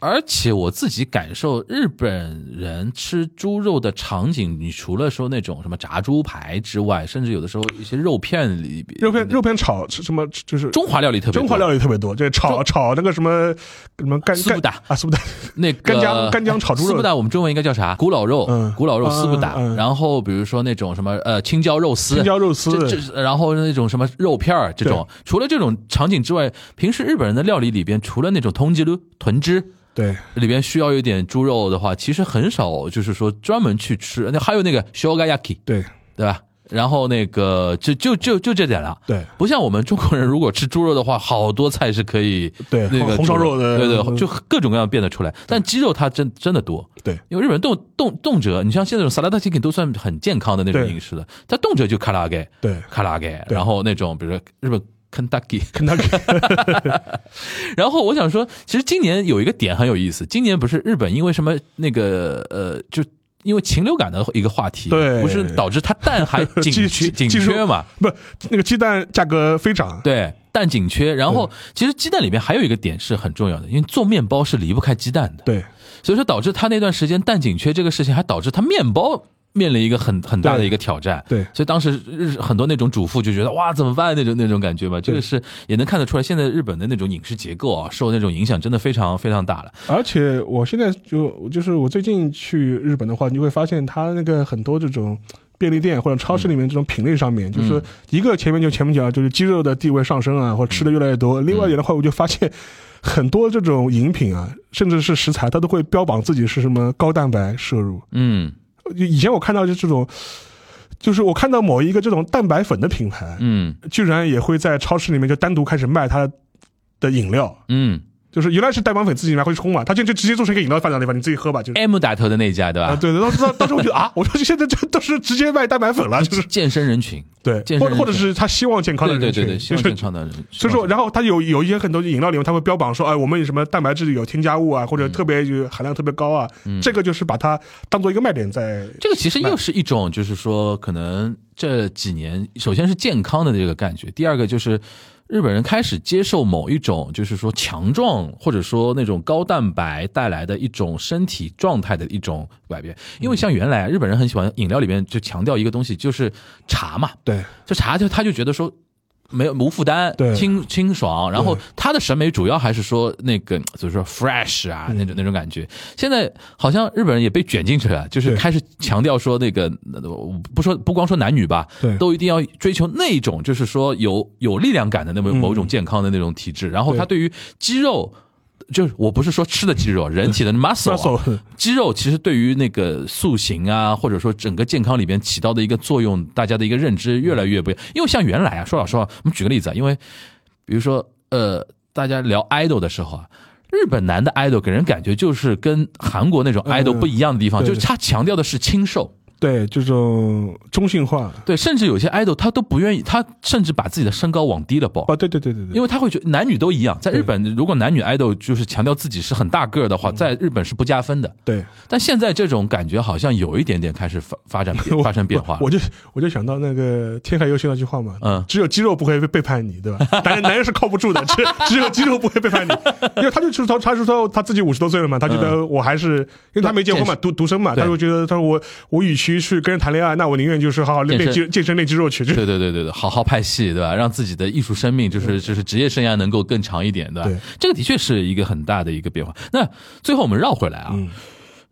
S2: 而且我自己感受日本人吃猪肉的场景，你除了说那种什么炸猪排之外，甚至有的时候一些肉片里边，
S3: 肉片肉片炒是什么？就是
S2: 中华料理特别多
S3: 中华料理特别多，这炒炒那个什么什么干
S2: 丝不打
S3: 干啊，丝不打，
S2: 那个
S3: 干姜干姜炒猪肉
S2: 丝不打，我们中文应该叫啥？古老肉，
S3: 嗯
S2: 古老肉丝不打。
S3: 嗯嗯
S2: 然后比如说那种什么呃青椒肉丝，
S3: 青椒肉丝
S2: 这这然后那种什么肉片儿这种，除了这种场景之外，平时日本人的料理里边，除了那种通缉噜豚汁。
S3: 对
S2: 里边需要一点猪肉的话，其实很少，就是说专门去吃。那还有那个 shogayaki，
S3: 对
S2: 对吧？然后那个就就就就这点了。
S3: 对
S2: 不像我们中国人，如果吃猪肉的话，好多菜是可以
S3: 对
S2: 那个
S3: 红烧肉的
S2: 对对，
S3: 嗯
S2: 就各种各样变得出来。但鸡肉它真真的多，
S3: 对
S2: 因为日本人动动动辄，你像现在这种萨拉达 chicken 都算很健康的那种饮食的，它动辄就卡拉给
S3: 对，
S2: 卡拉给，
S3: 对
S2: 然后那种比如说日本 Kentucky，
S3: 肯德基
S2: 然后我想说，其实今年有一个点很有意思，今年不是日本因为什么那个呃，就因为禽流感的一个话题，
S3: 对。
S2: 不是导致它蛋还紧缺 紧缺嘛？
S3: 不那个鸡蛋价格飞涨，
S2: 对，蛋紧缺。然后其实鸡蛋里面还有一个点是很重要的，因为做面包是离不开鸡蛋的，
S3: 对，
S2: 所以说导致他那段时间蛋紧缺这个事情，还导致他面包面临一个很很大的一个挑战。
S3: 对
S2: 所以当时日很多那种主妇就觉得哇怎么办那种那种感觉吧，这个是也能看得出来，现在日本的那种饮食结构啊，受那种影响真的非常非常大了。
S3: 而且我现在就就是我最近去日本的话，你会发现它那个很多这种。便利店或者超市里面这种品类上面，就是说一个前面就前面讲，就是鸡肉的地位上升啊，或者吃的越来越多。另外一点的话，我就发现很多这种饮品啊，甚至是食材，它都会标榜自己是什么高蛋白摄入。
S2: 嗯
S3: 以前我看到就这种，就是我看到某一个这种蛋白粉的品牌，
S2: 嗯
S3: 居然也会在超市里面就单独开始卖它的饮料。
S2: 嗯
S3: 就是原来是蛋白粉自己拿回去冲嘛，他现在就直接做成一个饮料放在那地方，你自己喝吧。就是
S2: ，M 打头的那家对吧？
S3: 啊，对对，当时当时我觉得啊，我说现在这都是直接卖蛋白粉了，就是
S2: 健身人群，
S3: 对
S2: 健，身
S3: 或者或者是他希望健康的人群，
S2: 对对对对，希望
S3: 就是
S2: 健康的人。
S3: 所以说，然后他有有一些很多饮料里面，他会标榜说，哎，我们有什么蛋白质有添加物啊，或者特别就含量特别高啊，这个就是把它当做一个卖点在。
S2: 这个其实又是一种，就是说，可能这几年，首先是健康的这个感觉，第二个就是日本人开始接受某一种，就是说强壮或者说那种高蛋白带来的一种身体状态的一种改变。因为像原来日本人很喜欢饮料里面就强调一个东西，就是茶嘛，
S3: 对，
S2: 就茶就他就觉得说。没有无负担，
S3: 对
S2: 清清爽，然后他的审美主要还是说那个，就是说 fresh 啊，那种那种感觉。现在好像日本人也被卷进去了，就是开始强调说那个，呃不说不光说男女吧，
S3: 对
S2: 都一定要追求那种就是说有有力量感的那么某种健康的那种体质。然后他对于肌肉。就是我不是说吃的肌肉，人体的 muscle，, 啊肌肉其实对于那个塑形啊，或者说整个健康里边起到的一个作用，大家的一个认知越来越不一样。因为像原来啊，说老实话，我们举个例子啊，因为比如说呃，大家聊 idol 的时候啊。日本男的 idol 给人感觉就是跟韩国那种 idol 不一样的地方，就是他强调的是清瘦，
S3: 对这种中性化。
S2: 对，甚至有些 idol 他都不愿意，他甚至把自己的身高往低了报，
S3: 啊，对对对对对，
S2: 因为他会觉得男女都一样。在日本，如果男女 idol 就是强调自己是很大个儿的话，在日本是不加分的。
S3: 对。
S2: 但现在这种感觉好像有一点点开始发发展发生变化。
S3: 我。我就我就想到那个天海佑希那句话嘛，
S2: 嗯。
S3: 只有肌肉不会背叛你，对吧？男 人男人是靠不住的，只只有肌肉不会背叛你，因为他就说他他说他自己五十多岁了嘛，他觉得我还是因为他没结婚嘛，独独生嘛，
S2: 对。
S3: 他就觉得他说我我与其去跟人谈恋爱，那我宁愿就是好好练
S2: 健身
S3: 练肌健身练肌肉去，就
S2: 对对对对对，好好拍戏，对吧？让自己的艺术生命，就是就是职业生涯能够更长一点，对吧？
S3: 对
S2: 这个的确是一个很大的一个变化。那最后我们绕回来啊，
S3: 嗯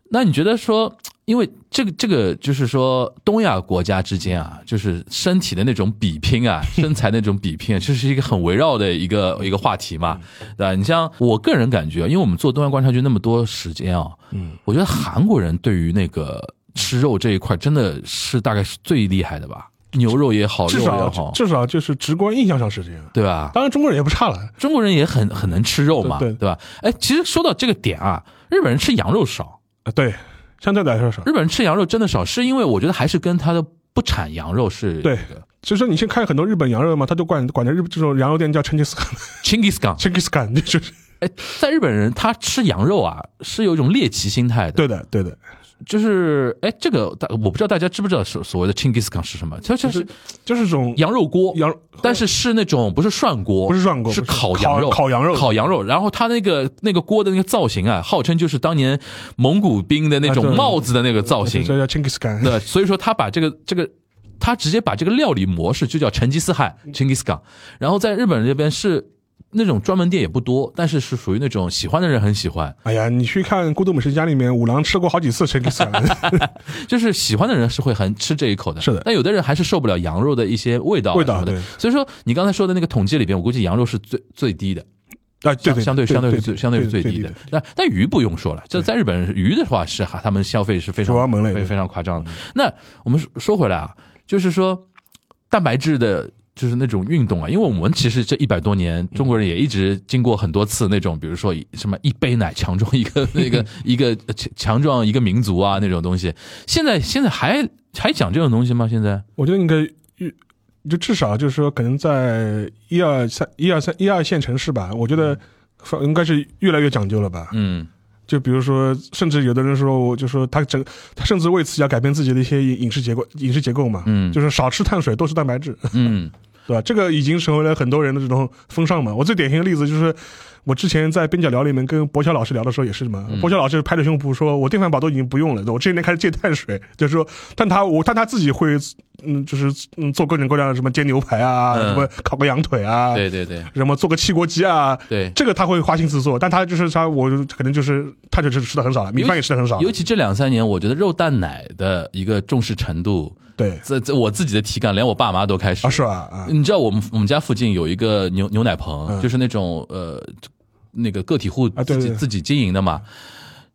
S2: 那你觉得说，因为这个这个就是说东亚国家之间啊，就是身体的那种比拼啊，身材那种比拼啊，这是一个很围绕的一个一个话题嘛，对吧？你像我个人感觉，因为我们做东亚观察局那么多时间啊，
S3: 嗯，
S2: 我觉得韩国人对于那个吃肉这一块真的是大概是最厉害的吧，牛肉也好，
S3: 至
S2: 肉也
S3: 少
S2: 好，
S3: 至少就是直观印象上是这样。
S2: 对吧？
S3: 当然中国人也不差了，
S2: 中国人也很很能吃肉嘛，
S3: 对对
S2: 吧？哎，其实说到这个点啊，日本人吃羊肉少，
S3: 啊对，相对来说少。
S2: 日本人吃羊肉真的少，是因为我觉得还是跟他的不产羊肉是
S3: 对
S2: 这个
S3: 所以说你先看很多日本羊肉嘛，他就管管着日这种羊肉店叫成吉思汗
S2: Chinggis Khan。
S3: ，Chinggis Khan，就是
S2: 哎，在日本人他吃羊肉啊，是有一种猎奇心态的。
S3: 对的对的，
S2: 就是哎，这个大我不知道大家知不知道所所谓的 Chinggis Khan 是什么？它就是
S3: 就是种
S2: 羊肉锅，
S3: 羊，
S2: 但是是那种不是涮锅，
S3: 不是涮锅
S2: 是烤羊肉，
S3: 烤烤羊肉
S2: 烤羊肉。然后它那个那个锅的那个造型啊，号称就是当年蒙古兵的那种帽子的那个造型。
S3: 这叫 Chinggis Khan，
S2: 对，所以说他把这个这个，他直接把这个料理模式就叫成吉思汗 （Chinggis Khan）。然后在日本人这边是那种专门店也不多，但是是属于那种喜欢的人很喜欢，
S3: 哎呀，你去看《孤独美食家》里面，五郎吃过好几次 Chinggis
S2: 就是喜欢的人是会很吃这一口的。
S3: 是的
S2: 但有的人还是受不了羊肉的一些味道啊
S3: 味道
S2: 的
S3: 对。
S2: 所以说你刚才说的那个统计里边，我估计羊肉是最最低的。
S3: 啊，对对，
S2: 相对相对是最相对是最低
S3: 低
S2: 的。那但鱼不用说了，这在日本鱼的话是哈，他们消费是非常非非常夸张的。那我们说说回来啊，就是说蛋白质的。就是那种运动啊，因为我们其实这一百多年，中国人也一直经过很多次那种，比如说什么一杯奶强壮一个那个 一个强强壮一个民族啊那种东西。现在现在还还讲这种东西吗？现在
S3: 我觉得应该就至少就是说，可能在一二三一二三一二线城市吧，我觉得应该是越来越讲究了吧。
S2: 嗯
S3: 就比如说，甚至有的人说，我就说他整，他甚至为此要改变自己的一些饮食结构，饮食结构嘛，
S2: 嗯
S3: 就是少吃碳水，多吃蛋白质。
S2: 嗯，
S3: 对吧？这个已经成为了很多人的这种风尚嘛。我最典型的例子就是。我之前在边角聊里面跟博乔老师聊的时候也是嘛，博乔老师拍着胸脯说：“我电饭煲都已经不用了，我这些年开始戒碳水，就是说，但他我但他自己会，嗯，就是嗯做各种各样的什么煎牛排啊，
S2: 嗯。
S3: 什么烤个羊腿啊，
S2: 对对对。
S3: 什么做个汽锅鸡啊，
S2: 对。
S3: 这个他会花心思做，但他就是他我可能就是他就是吃的很少了，米饭也吃的很少了，
S2: 尤其这两三年，我觉得肉蛋奶的一个重视程度，
S3: 对
S2: 这这我自己的体感，连我爸妈都开始
S3: 啊是吧啊。
S2: 你知道我们我们家附近有一个牛牛奶棚，
S3: 嗯。
S2: 就是那种呃那个个体户自己自己经营的嘛，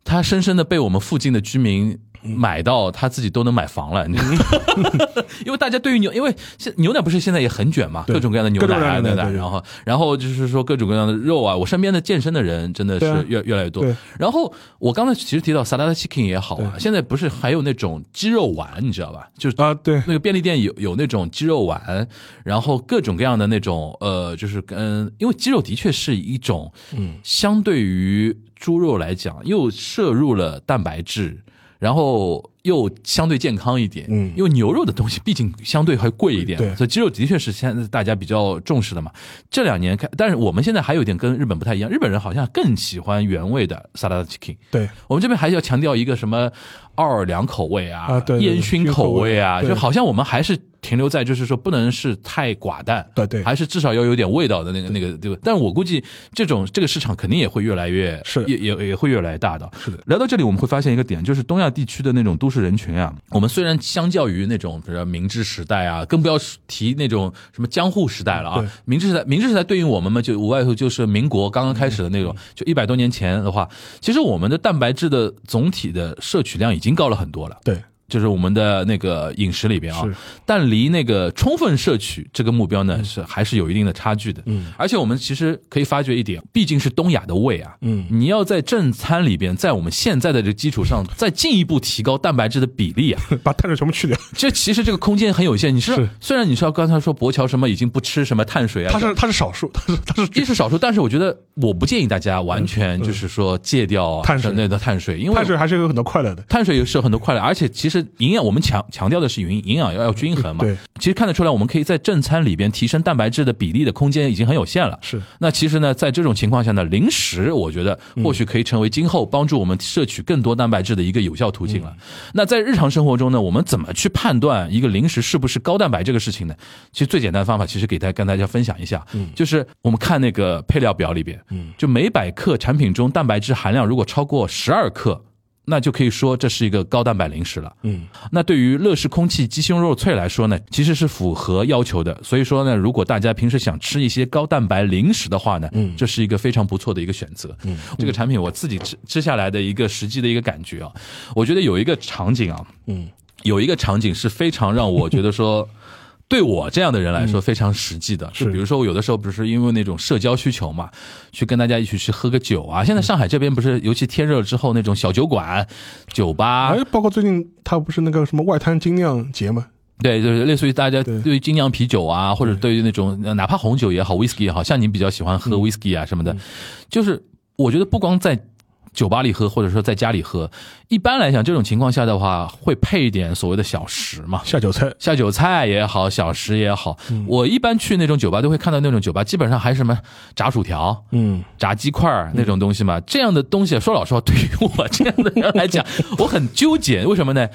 S2: 他深深的被我们附近的居民。买到他自己都能买房了，你知道吗？因为大家对于牛，因为现牛奶不是现在也很卷嘛，各种各样的牛奶啊，对的，
S3: 样的对对
S2: 然后然后就是说各种各样的肉啊，我身边的健身的人真的是越越来越多。然后我刚才其实提到 salad chicken 也好啊，现在不是还有那种鸡肉丸，你知道吧？就是
S3: 啊对。
S2: 那个便利店有有那种鸡肉丸，然后各种各样的那种呃，就是跟因为鸡肉的确是一种，嗯，相对于猪肉来讲，又摄入了蛋白质，然后又相对健康一点，
S3: 嗯。
S2: 因为牛肉的东西毕竟相对还贵一点，
S3: 对。
S2: 所以鸡肉的确是现在大家比较重视的嘛。这两年开，但是我们现在还有一点跟日本不太一样，日本人好像更喜欢原味的 salad chicken，
S3: 对。
S2: 我们这边还要强调一个什么奥尔良口味啊，
S3: 啊对对
S2: 烟熏口味啊，
S3: 对
S2: 就好像我们还是停留在就是说不能是太寡淡，
S3: 对对
S2: 还是至少要有点味道的那个那个对吧？但我估计这种这个市场肯定也会越来越
S3: 是
S2: 也也也会越来越大的。
S3: 是的
S2: 聊到这里，我们会发现一个点，就是东亚地区的那种都市人群啊，我们虽然相较于那种比如说明治时代啊，更不要提那种什么江户时代了啊。明治时代，明治时代对应我们嘛，就无外乎就是民国刚刚开始的那
S3: 嗯
S2: 种，就一百多年前的话，其实我们的蛋白质的总体的摄取量已经高了很多了。
S3: 对
S2: 就是我们的那个饮食里边啊，但离那个充分摄取这个目标呢，是还是有一定的差距的。
S3: 嗯，
S2: 而且我们其实可以发觉一点，毕竟是东亚的胃啊，
S3: 嗯。
S2: 你要在正餐里边，在我们现在的这个基础上，再进一步提高蛋白质的比例啊，
S3: 把碳水全部去掉，
S2: 这其实这个空间很有限。你是
S3: 是。
S2: 虽然你说刚才说博乔什么已经不吃什么碳水啊，
S3: 他是他是少数，他是他是
S2: 一是少数，但是我觉得我不建议大家完全就是说戒掉
S3: 碳水。
S2: 类的碳水，因为
S3: 碳水还是有很多快乐的，
S2: 碳水有是有很多快乐，而且其实营养我们强强调的是营营养要要均衡嘛。
S3: 对，
S2: 其实看得出来，我们可以在正餐里边提升蛋白质的比例的空间已经很有限了。
S3: 是
S2: 那其实呢，在这种情况下呢，零食我觉得或许可以成为今后帮助我们摄取更多蛋白质的一个有效途径了。那在日常生活中呢，我们怎么去判断一个零食是不是高蛋白这个事情呢？其实最简单的方法，其实给大家跟大家分享一下，就是我们看那个配料表里边，就每百克产品中蛋白质含量如果超过十二克。那就可以说这是一个高蛋白零食了。
S3: 嗯，
S2: 那对于乐事空气鸡胸肉脆来说呢，其实是符合要求的。所以说呢，如果大家平时想吃一些高蛋白零食的话呢，嗯，这是一个非常不错的一个选择。嗯，这个产品我自己吃吃下来的一个实际的一个感觉啊，我觉得有一个场景啊，
S3: 嗯，
S2: 有一个场景是非常让我觉得说。对我这样的人来说非常实际的，就是比如说我有的时候不是因为那种社交需求嘛，去跟大家一起去喝个酒啊。现在上海这边不是，尤其天热了之后，那种小酒馆、酒吧，
S3: 哎，包括最近他不是那个什么外滩精酿节吗？
S2: 对，就是类似于大家
S3: 对。
S2: 对于精酿啤酒啊，或者对。于那种呃哪怕红酒也好，whisky 也好像你比较喜欢喝 whisky 啊什么的，就是我觉得不光在酒吧里喝，或者说在家里喝，一般来讲这种情况下的话，会配一点所谓的小食嘛。
S3: 下酒菜，
S2: 下酒菜也好，小食也好，我一般去那种酒吧都会看到那种酒吧，基本上还是什么炸薯条、
S3: 嗯，
S2: 炸鸡块儿那种东西嘛。这样的东西，说老实话，对于我这样的人来讲，我很纠结。为什么呢？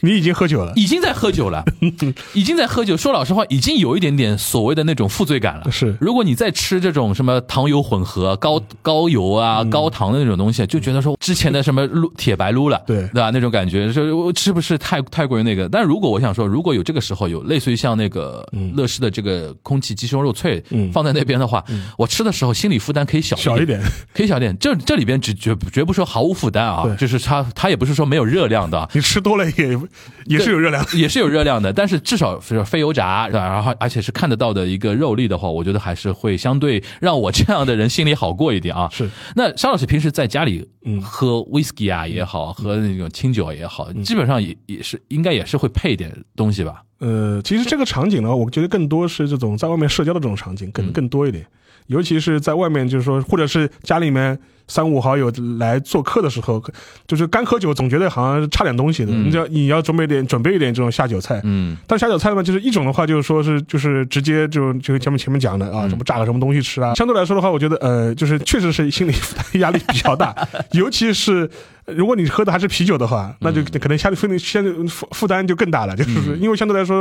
S3: 你已经喝酒了，
S2: 已经在喝酒了，已经在喝酒。说老实话，已经有一点点所谓的那种负罪感了。
S3: 是
S2: 如果你再吃这种什么糖油混合、高高油啊、高糖的那种东西，就觉得说之前的什么撸铁白撸了，
S3: 对
S2: 对吧？那种感觉，是我是不是太太过于那个？但如果我想说，如果有这个时候有类似于像那个乐事的这个空气鸡胸肉脆
S3: 嗯
S2: 放在那边的话，我吃的时候心理负担可以小
S3: 小一点，
S2: 可以小一点。这这里边只绝绝不说毫无负担啊，就是它它也不是说没有热量的啊。
S3: 你吃多了也也是有热量。
S2: 也是有热量的，但是至少是非油炸，然后而且是看得到的一个肉粒的话，我觉得还是会相对让我这样的人心里好过一点啊。
S3: 是，
S2: 那沙老师平时在家里
S3: 嗯
S2: 喝 whisky 啊也好，喝那种清酒也好，基本上也也是应该也是会配一点东西吧？
S3: 呃，其实这个场景呢，我觉得更多是这种在外面社交的这种场景，可能更多一点。尤其是在外面，就是说，或者是家里面三五好友来做客的时候，就是干喝酒，总觉得好像差点东西的。你要你要准备点准备一点这种下酒菜，
S2: 嗯，
S3: 但下酒菜嘛，就是一种的话，就是说是就是直接就就前面前面讲的啊，什么炸个什么东西吃啊。相对来说的话，我觉得呃，就是确实是心理负担压力比较大，尤其是。如果你喝的还是啤酒的话，那就可能相对负相对负负担就更大了，就是因为相对来说，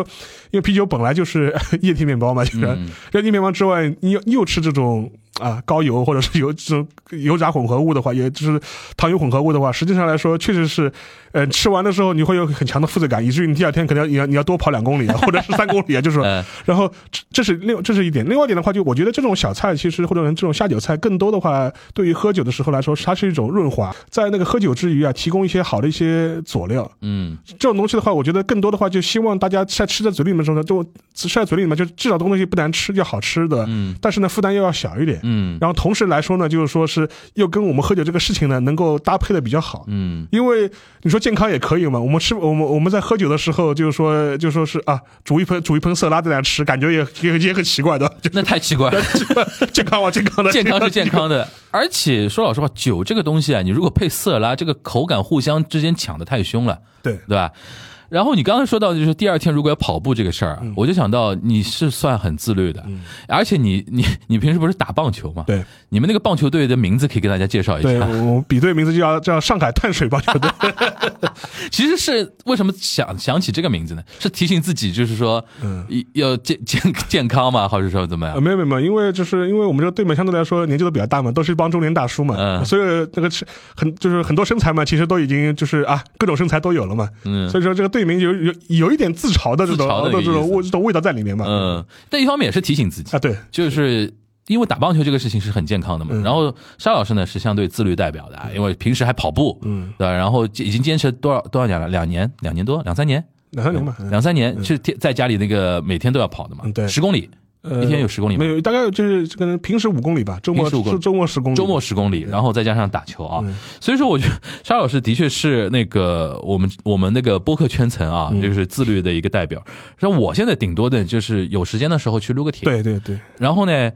S3: 因为啤酒本来就是 液体面包嘛，就是液体面包之外，你又又吃这种。啊，高油或者是油这种油炸混合物的话，也就是糖油混合物的话，实际上来说，确实是，呃，吃完的时候你会有很强的负罪感，以至于你第二天可能要你要你要多跑两公里啊，或者是三公里啊，就是，然后这这是另这是一点，另外一点的话，就我觉得这种小菜其实或者这种下酒菜，更多的话，对于喝酒的时候来说，它是一种润滑，在那个喝酒之余啊，提供一些好的一些佐料，
S2: 嗯，
S3: 这种东西的话，我觉得更多的话，就希望大家在吃在嘴里面的时候呢，就吃在嘴里面就至少东西不难吃，要好吃的，
S2: 嗯，
S3: 但是呢，负担又要小一点。
S2: 嗯，
S3: 然后同时来说呢，就是说是又跟我们喝酒这个事情呢，能够搭配的比较好。
S2: 嗯，
S3: 因为你说健康也可以嘛，我们吃我们我们在喝酒的时候，就是说就说是啊，煮一盆煮一盆色拉在那吃，感觉也也也很奇怪的。
S2: 那太奇怪了，
S3: 健康啊？健康的，
S2: 健康是健康的。而且说老实话，酒这个东西啊，你如果配色拉，这个口感互相之间抢的太凶了，
S3: 对
S2: 对吧？然后你刚才说到就是第二天如果要跑步这个事儿，我就想到你是算很自律的，而且你你你平时不是打棒球吗？
S3: 对，
S2: 你们那个棒球队的名字可以跟大家介绍一下。
S3: 对，我比队名字就叫叫上海碳水棒球队。
S2: 其实是为什么想想起这个名字呢？是提醒自己就是说，嗯，要健健健康嘛，或者说怎么样？
S3: 没有没有，因为就是因为我们这个队嘛，相对来说年纪都比较大嘛，都是一帮中年大叔嘛，
S2: 嗯，
S3: 所以那个很就是很多身材嘛，其实都已经就是啊各种身材都有了嘛，
S2: 嗯，
S3: 所以说这个队名有有有一点自嘲的这种这种味这种味道在里面嘛，
S2: 嗯，但一方面也是提醒自己。
S3: 啊，对，
S2: 就是因为打棒球这个事情是很健康的嘛，然后沙老师呢是相对自律代表的，因为平时还跑步，
S3: 嗯，
S2: 对吧？然后已经坚持多少多少年了？两年，两年多，两三年，
S3: 两三年吧，
S2: 两三年是在家里那个每天都要跑的嘛，
S3: 对，
S2: 十公里。一天有十公里吗？
S3: 没有，大概就是可能平时五公里吧，周末是周末十公里，
S2: 周末十公里，然后再加上打球啊。所以说，我觉得 沙老师的确是那个我们我们那个播客圈层啊，就是自律的一个代表。像我现在顶多的就是有时间的时候去撸个铁，
S3: 对对对。
S2: 然后呢，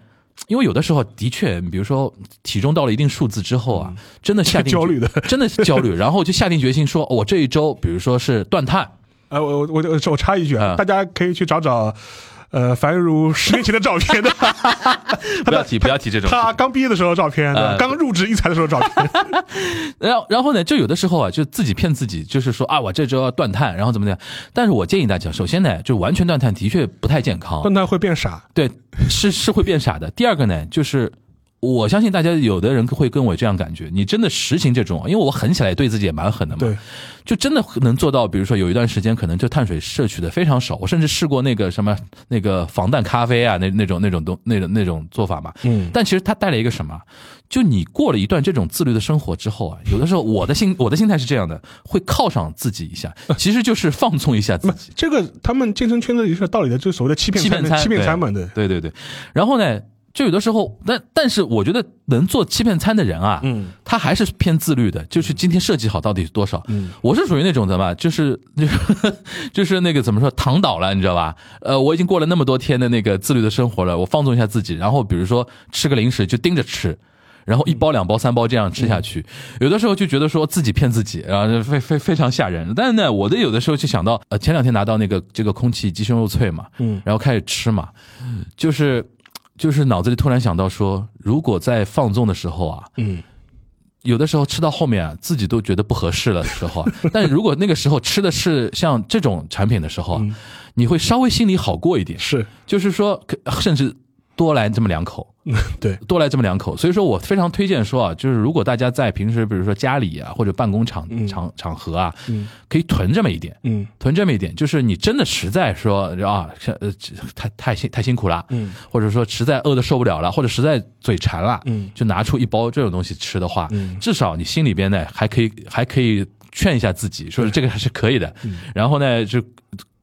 S2: 因为有的时候的确，比如说体重到了一定数字之后啊，真的下定
S3: 焦虑的，
S2: 真的是焦虑，然后就下定决心说，我这一周，比如说是断碳。
S3: 呃，我我我我插一句啊，大家可以去找找。呃，樊如十年前的照片的，
S2: 不要提，不要提这种。
S3: 他刚毕业的时候照片，刚入职一才的时候照片。
S2: 然后，然后呢，就有的时候啊，就自己骗自己，就是说啊，我这周要断碳，然后怎么怎么样。但是我建议大家，首先呢，就完全断碳的确不太健康，
S3: 断碳会变傻。
S2: 对，是是会变傻的。第二个呢，就是。我相信大家有的人会跟我这样感觉，你真的实行这种，因为我狠起来对自己也蛮狠的嘛，
S3: 对，
S2: 就真的能做到。比如说有一段时间可能就碳水摄取的非常少，我甚至试过那个什么那个防弹咖啡啊，那那种那种东那种那种做法嘛，
S3: 嗯，
S2: 但其实它带来一个什么，就你过了一段这种自律的生活之后啊，有的时候我的心我的心态是这样的，会犒赏自己一下，其实就是放纵一下自己。
S3: 这个他们健身圈子里是道理的，就是所谓的欺骗
S2: 欺骗餐
S3: 欺骗餐嘛，
S2: 对对对对，然后呢？就有的时候，但但是我觉得能做欺骗餐的人啊，
S3: 嗯，
S2: 他还是偏自律的，就是今天设计好到底是多少，
S3: 嗯，
S2: 我是属于那种的嘛，就是就是 就是那个怎么说躺倒了，你知道吧？呃，我已经过了那么多天的那个自律的生活了，我放纵一下自己，然后比如说吃个零食就盯着吃，然后一包两包三包这样吃下去，有的时候就觉得说自己骗自己，然后非非非常吓人。但是呢，我的有的时候就想到，呃，前两天拿到那个这个空气鸡胸肉脆嘛，
S3: 嗯，
S2: 然后开始吃嘛，就是。就是脑子里突然想到说，如果在放纵的时候啊，
S3: 嗯，
S2: 有的时候吃到后面啊，自己都觉得不合适了的时候，啊 但如果那个时候吃的是像这种产品的时候，你会稍微心里好过一点。
S3: 是，
S2: 就是说，甚至。多来这么两口，
S3: 对，
S2: 多来这么两口，所以说我非常推荐说啊，就是如果大家在平时，比如说家里啊，或者办公场场场合啊，可以囤这么一点，
S3: 嗯，
S2: 囤这么一点，就是你真的实在说啊，呃，太太辛太辛苦了，
S3: 嗯，
S2: 或者说实在饿的受不了了，或者实在嘴馋了，
S3: 嗯，
S2: 就拿出一包这种东西吃的话，嗯，至少你心里边呢还可以还可以劝一下自己，说这个还是可以的，然后呢就。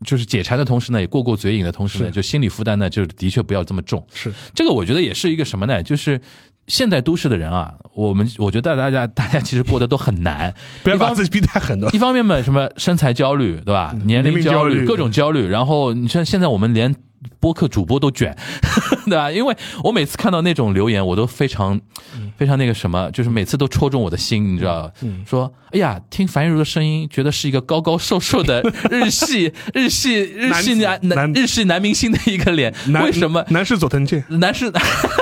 S2: 就是解馋的同时呢，也过过嘴瘾的同时呢，就心理负担呢，就的确不要这么重。
S3: 是
S2: 这个，我觉得也是一个什么呢？就是现代都市的人啊，我们我觉得大家 大家其实过得都很难，
S3: 不要把自己逼太狠了
S2: 一。方面嘛，什么身材焦虑，对吧？年龄焦
S3: 虑
S2: 各种焦虑。然后你像现在我们连播客主播都卷，对吧？因为我每次看到那种留言，我都非常非常那个什么，就是每次都戳中我的心，你知道吧？说哎呀，听樊玉茹的声音，觉得是一个高高瘦瘦的日系 日系日系男
S3: 男
S2: 男日系男明星的一个脸，为什么？
S3: 男士佐藤健？
S2: 男士，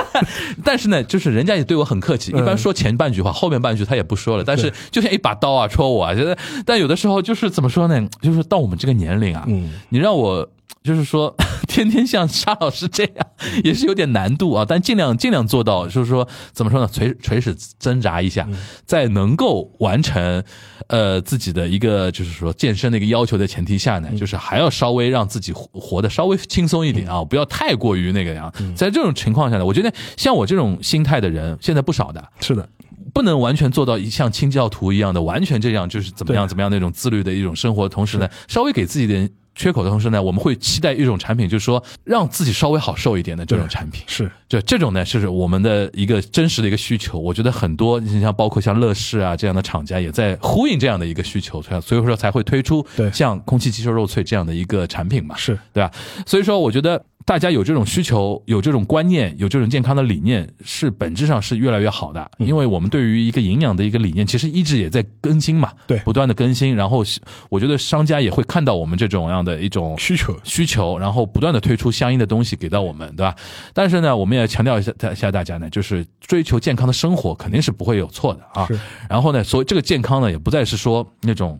S2: 但是呢，就是人家也对我很客气，一般
S3: 嗯
S2: 说前半句话，后面半句他也不说了。但是就像一把刀啊，戳我啊，觉得。但有的时候就是怎么说呢？就是到我们这个年龄啊，
S3: 嗯
S2: 你让我就是说 天天像沙老师这样，也是有点难度啊。但尽量尽量做到，就是说怎么说呢？垂垂死挣扎一下，在能够完成呃自己的一个就是说健身的一个要求的前提下呢，就是还要稍微让自己活活得稍微轻松一点啊，不要太过于那个样。在这种情况下呢，我觉得像我这种心态的人现在不少的，
S3: 是的，
S2: 不能完全做到一像清教徒一样的完全这样，就是怎么样怎么样那种自律的一种生活，同时呢，稍微给自己点缺口的同时呢，我们会期待一种产品，就是说让自己稍微好受一点的这种产品。
S3: 是
S2: 就这种呢，是我们的一个真实的一个需求。我觉得很多，你像包括像乐视啊这样的厂家，也在呼应这样的一个需求，所以说才会推出像空气鸡胸肉脆这样的一个产品嘛。
S3: 是，
S2: 对吧？所以说，我觉得大家有这种需求、有这种观念、有这种健康的理念，是本质上是越来越好的。
S3: 嗯
S2: 因为我们对于一个营养的一个理念，其实一直也在更新嘛，
S3: 对
S2: 不断的更新。然后，我觉得商家也会看到我们这种样的一种
S3: 需求
S2: 需求，然后不断的推出相应的东西给到我们，对吧？但是呢，我们也强调一下一下大家呢，就是追求健康的生活肯定是不会有错的啊。然后呢，所以这个健康呢，也不再是说那种。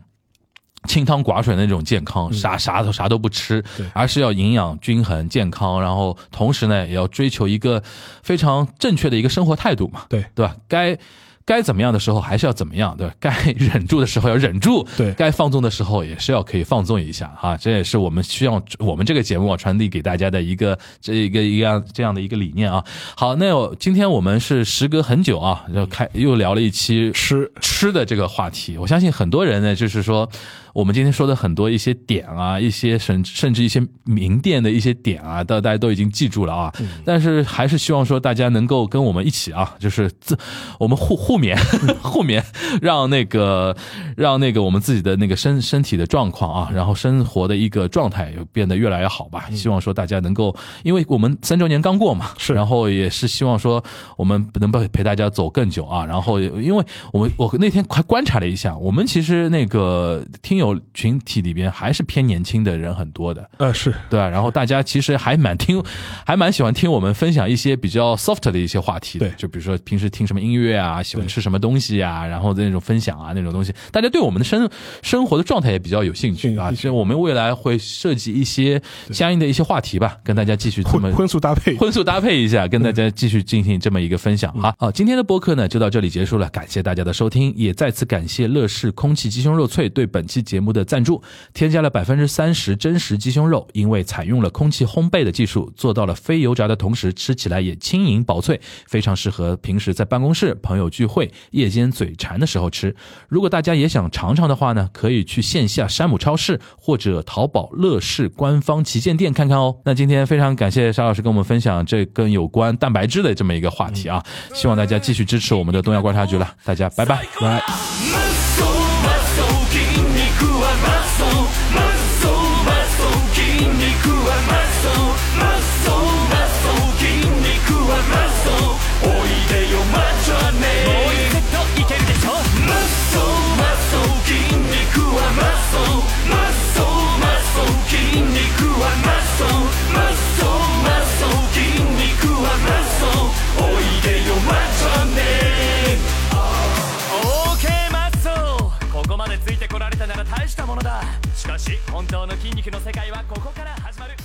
S2: 清汤寡水的那种健康，啥啥都啥都不吃而是要营养均衡、健康，然后同时呢，也要追求一个非常正确的一个生活态度嘛，
S3: 对。
S2: 对吧？该该怎么样的时候还是要怎么样，对吧？该 忍住的时候要忍住，
S3: 对
S2: 该放纵的时候也是要可以放纵一下哈，这也是我们需要我们这个节目啊传递给大家的一个这一个一样这样的一个理念啊。好，那我今天我们是时隔很久啊，又开又聊了一期
S3: 吃
S2: 吃的这个话题，我相信很多人呢，就是说我们今天说的很多一些点啊，一些甚甚至一些名店的一些点啊，大大家都已经记住了啊。但是还是希望说大家能够跟我们一起啊，就是自我们互互勉互勉，让那个让那个我们自己的那个身身体的状况啊，然后生活的一个状态变得越来越好吧。希望说大家能够，因为我们三周年刚过嘛，
S3: 是
S2: 然后也是希望说我们能陪陪大家走更久啊。然后因为我们我那天还观察了一下，我们其实那个听友群体里边还是偏年轻的人很多的。
S3: 呃是
S2: 对啊？然后大家其实还蛮听，还蛮喜欢听我们分享一些比较 soft 的一些话题的。
S3: 对
S2: 就比如说平时听什么音乐啊，喜欢吃什么东西啊，然后那种分享啊那种东西，大家对我们的生生活的状态也比较有兴趣啊。
S3: 兴趣
S2: 其实我们未来会设计一些相应的一些话题吧，跟大家继续这么
S3: 荤荤素搭配，
S2: 荤素搭配一下，跟大家继续进行这么一个分享哈。好，今天的播客呢就到这里结束了，感谢大家的收听，也再次感谢乐视空气鸡胸肉脆对本期节目的赞助，添加了百分之三十真实鸡胸肉，因为采用了空气烘焙的技术，做到了非油炸的同时吃起来也轻盈薄脆，非常适合平时在办公室、朋友聚会、夜间嘴馋的时候吃。如果大家也想尝尝的话呢，可以去线下山姆超市或者淘宝乐视官方旗舰店看看哦。那今天非常感谢沙老师跟我们分享这跟有关蛋白质的这么一个话题啊，希望大家继续支持我们的东亚观察局了，大家拜拜，拜。
S4: したものだ。しかし本当の筋肉の世界はここから始まる。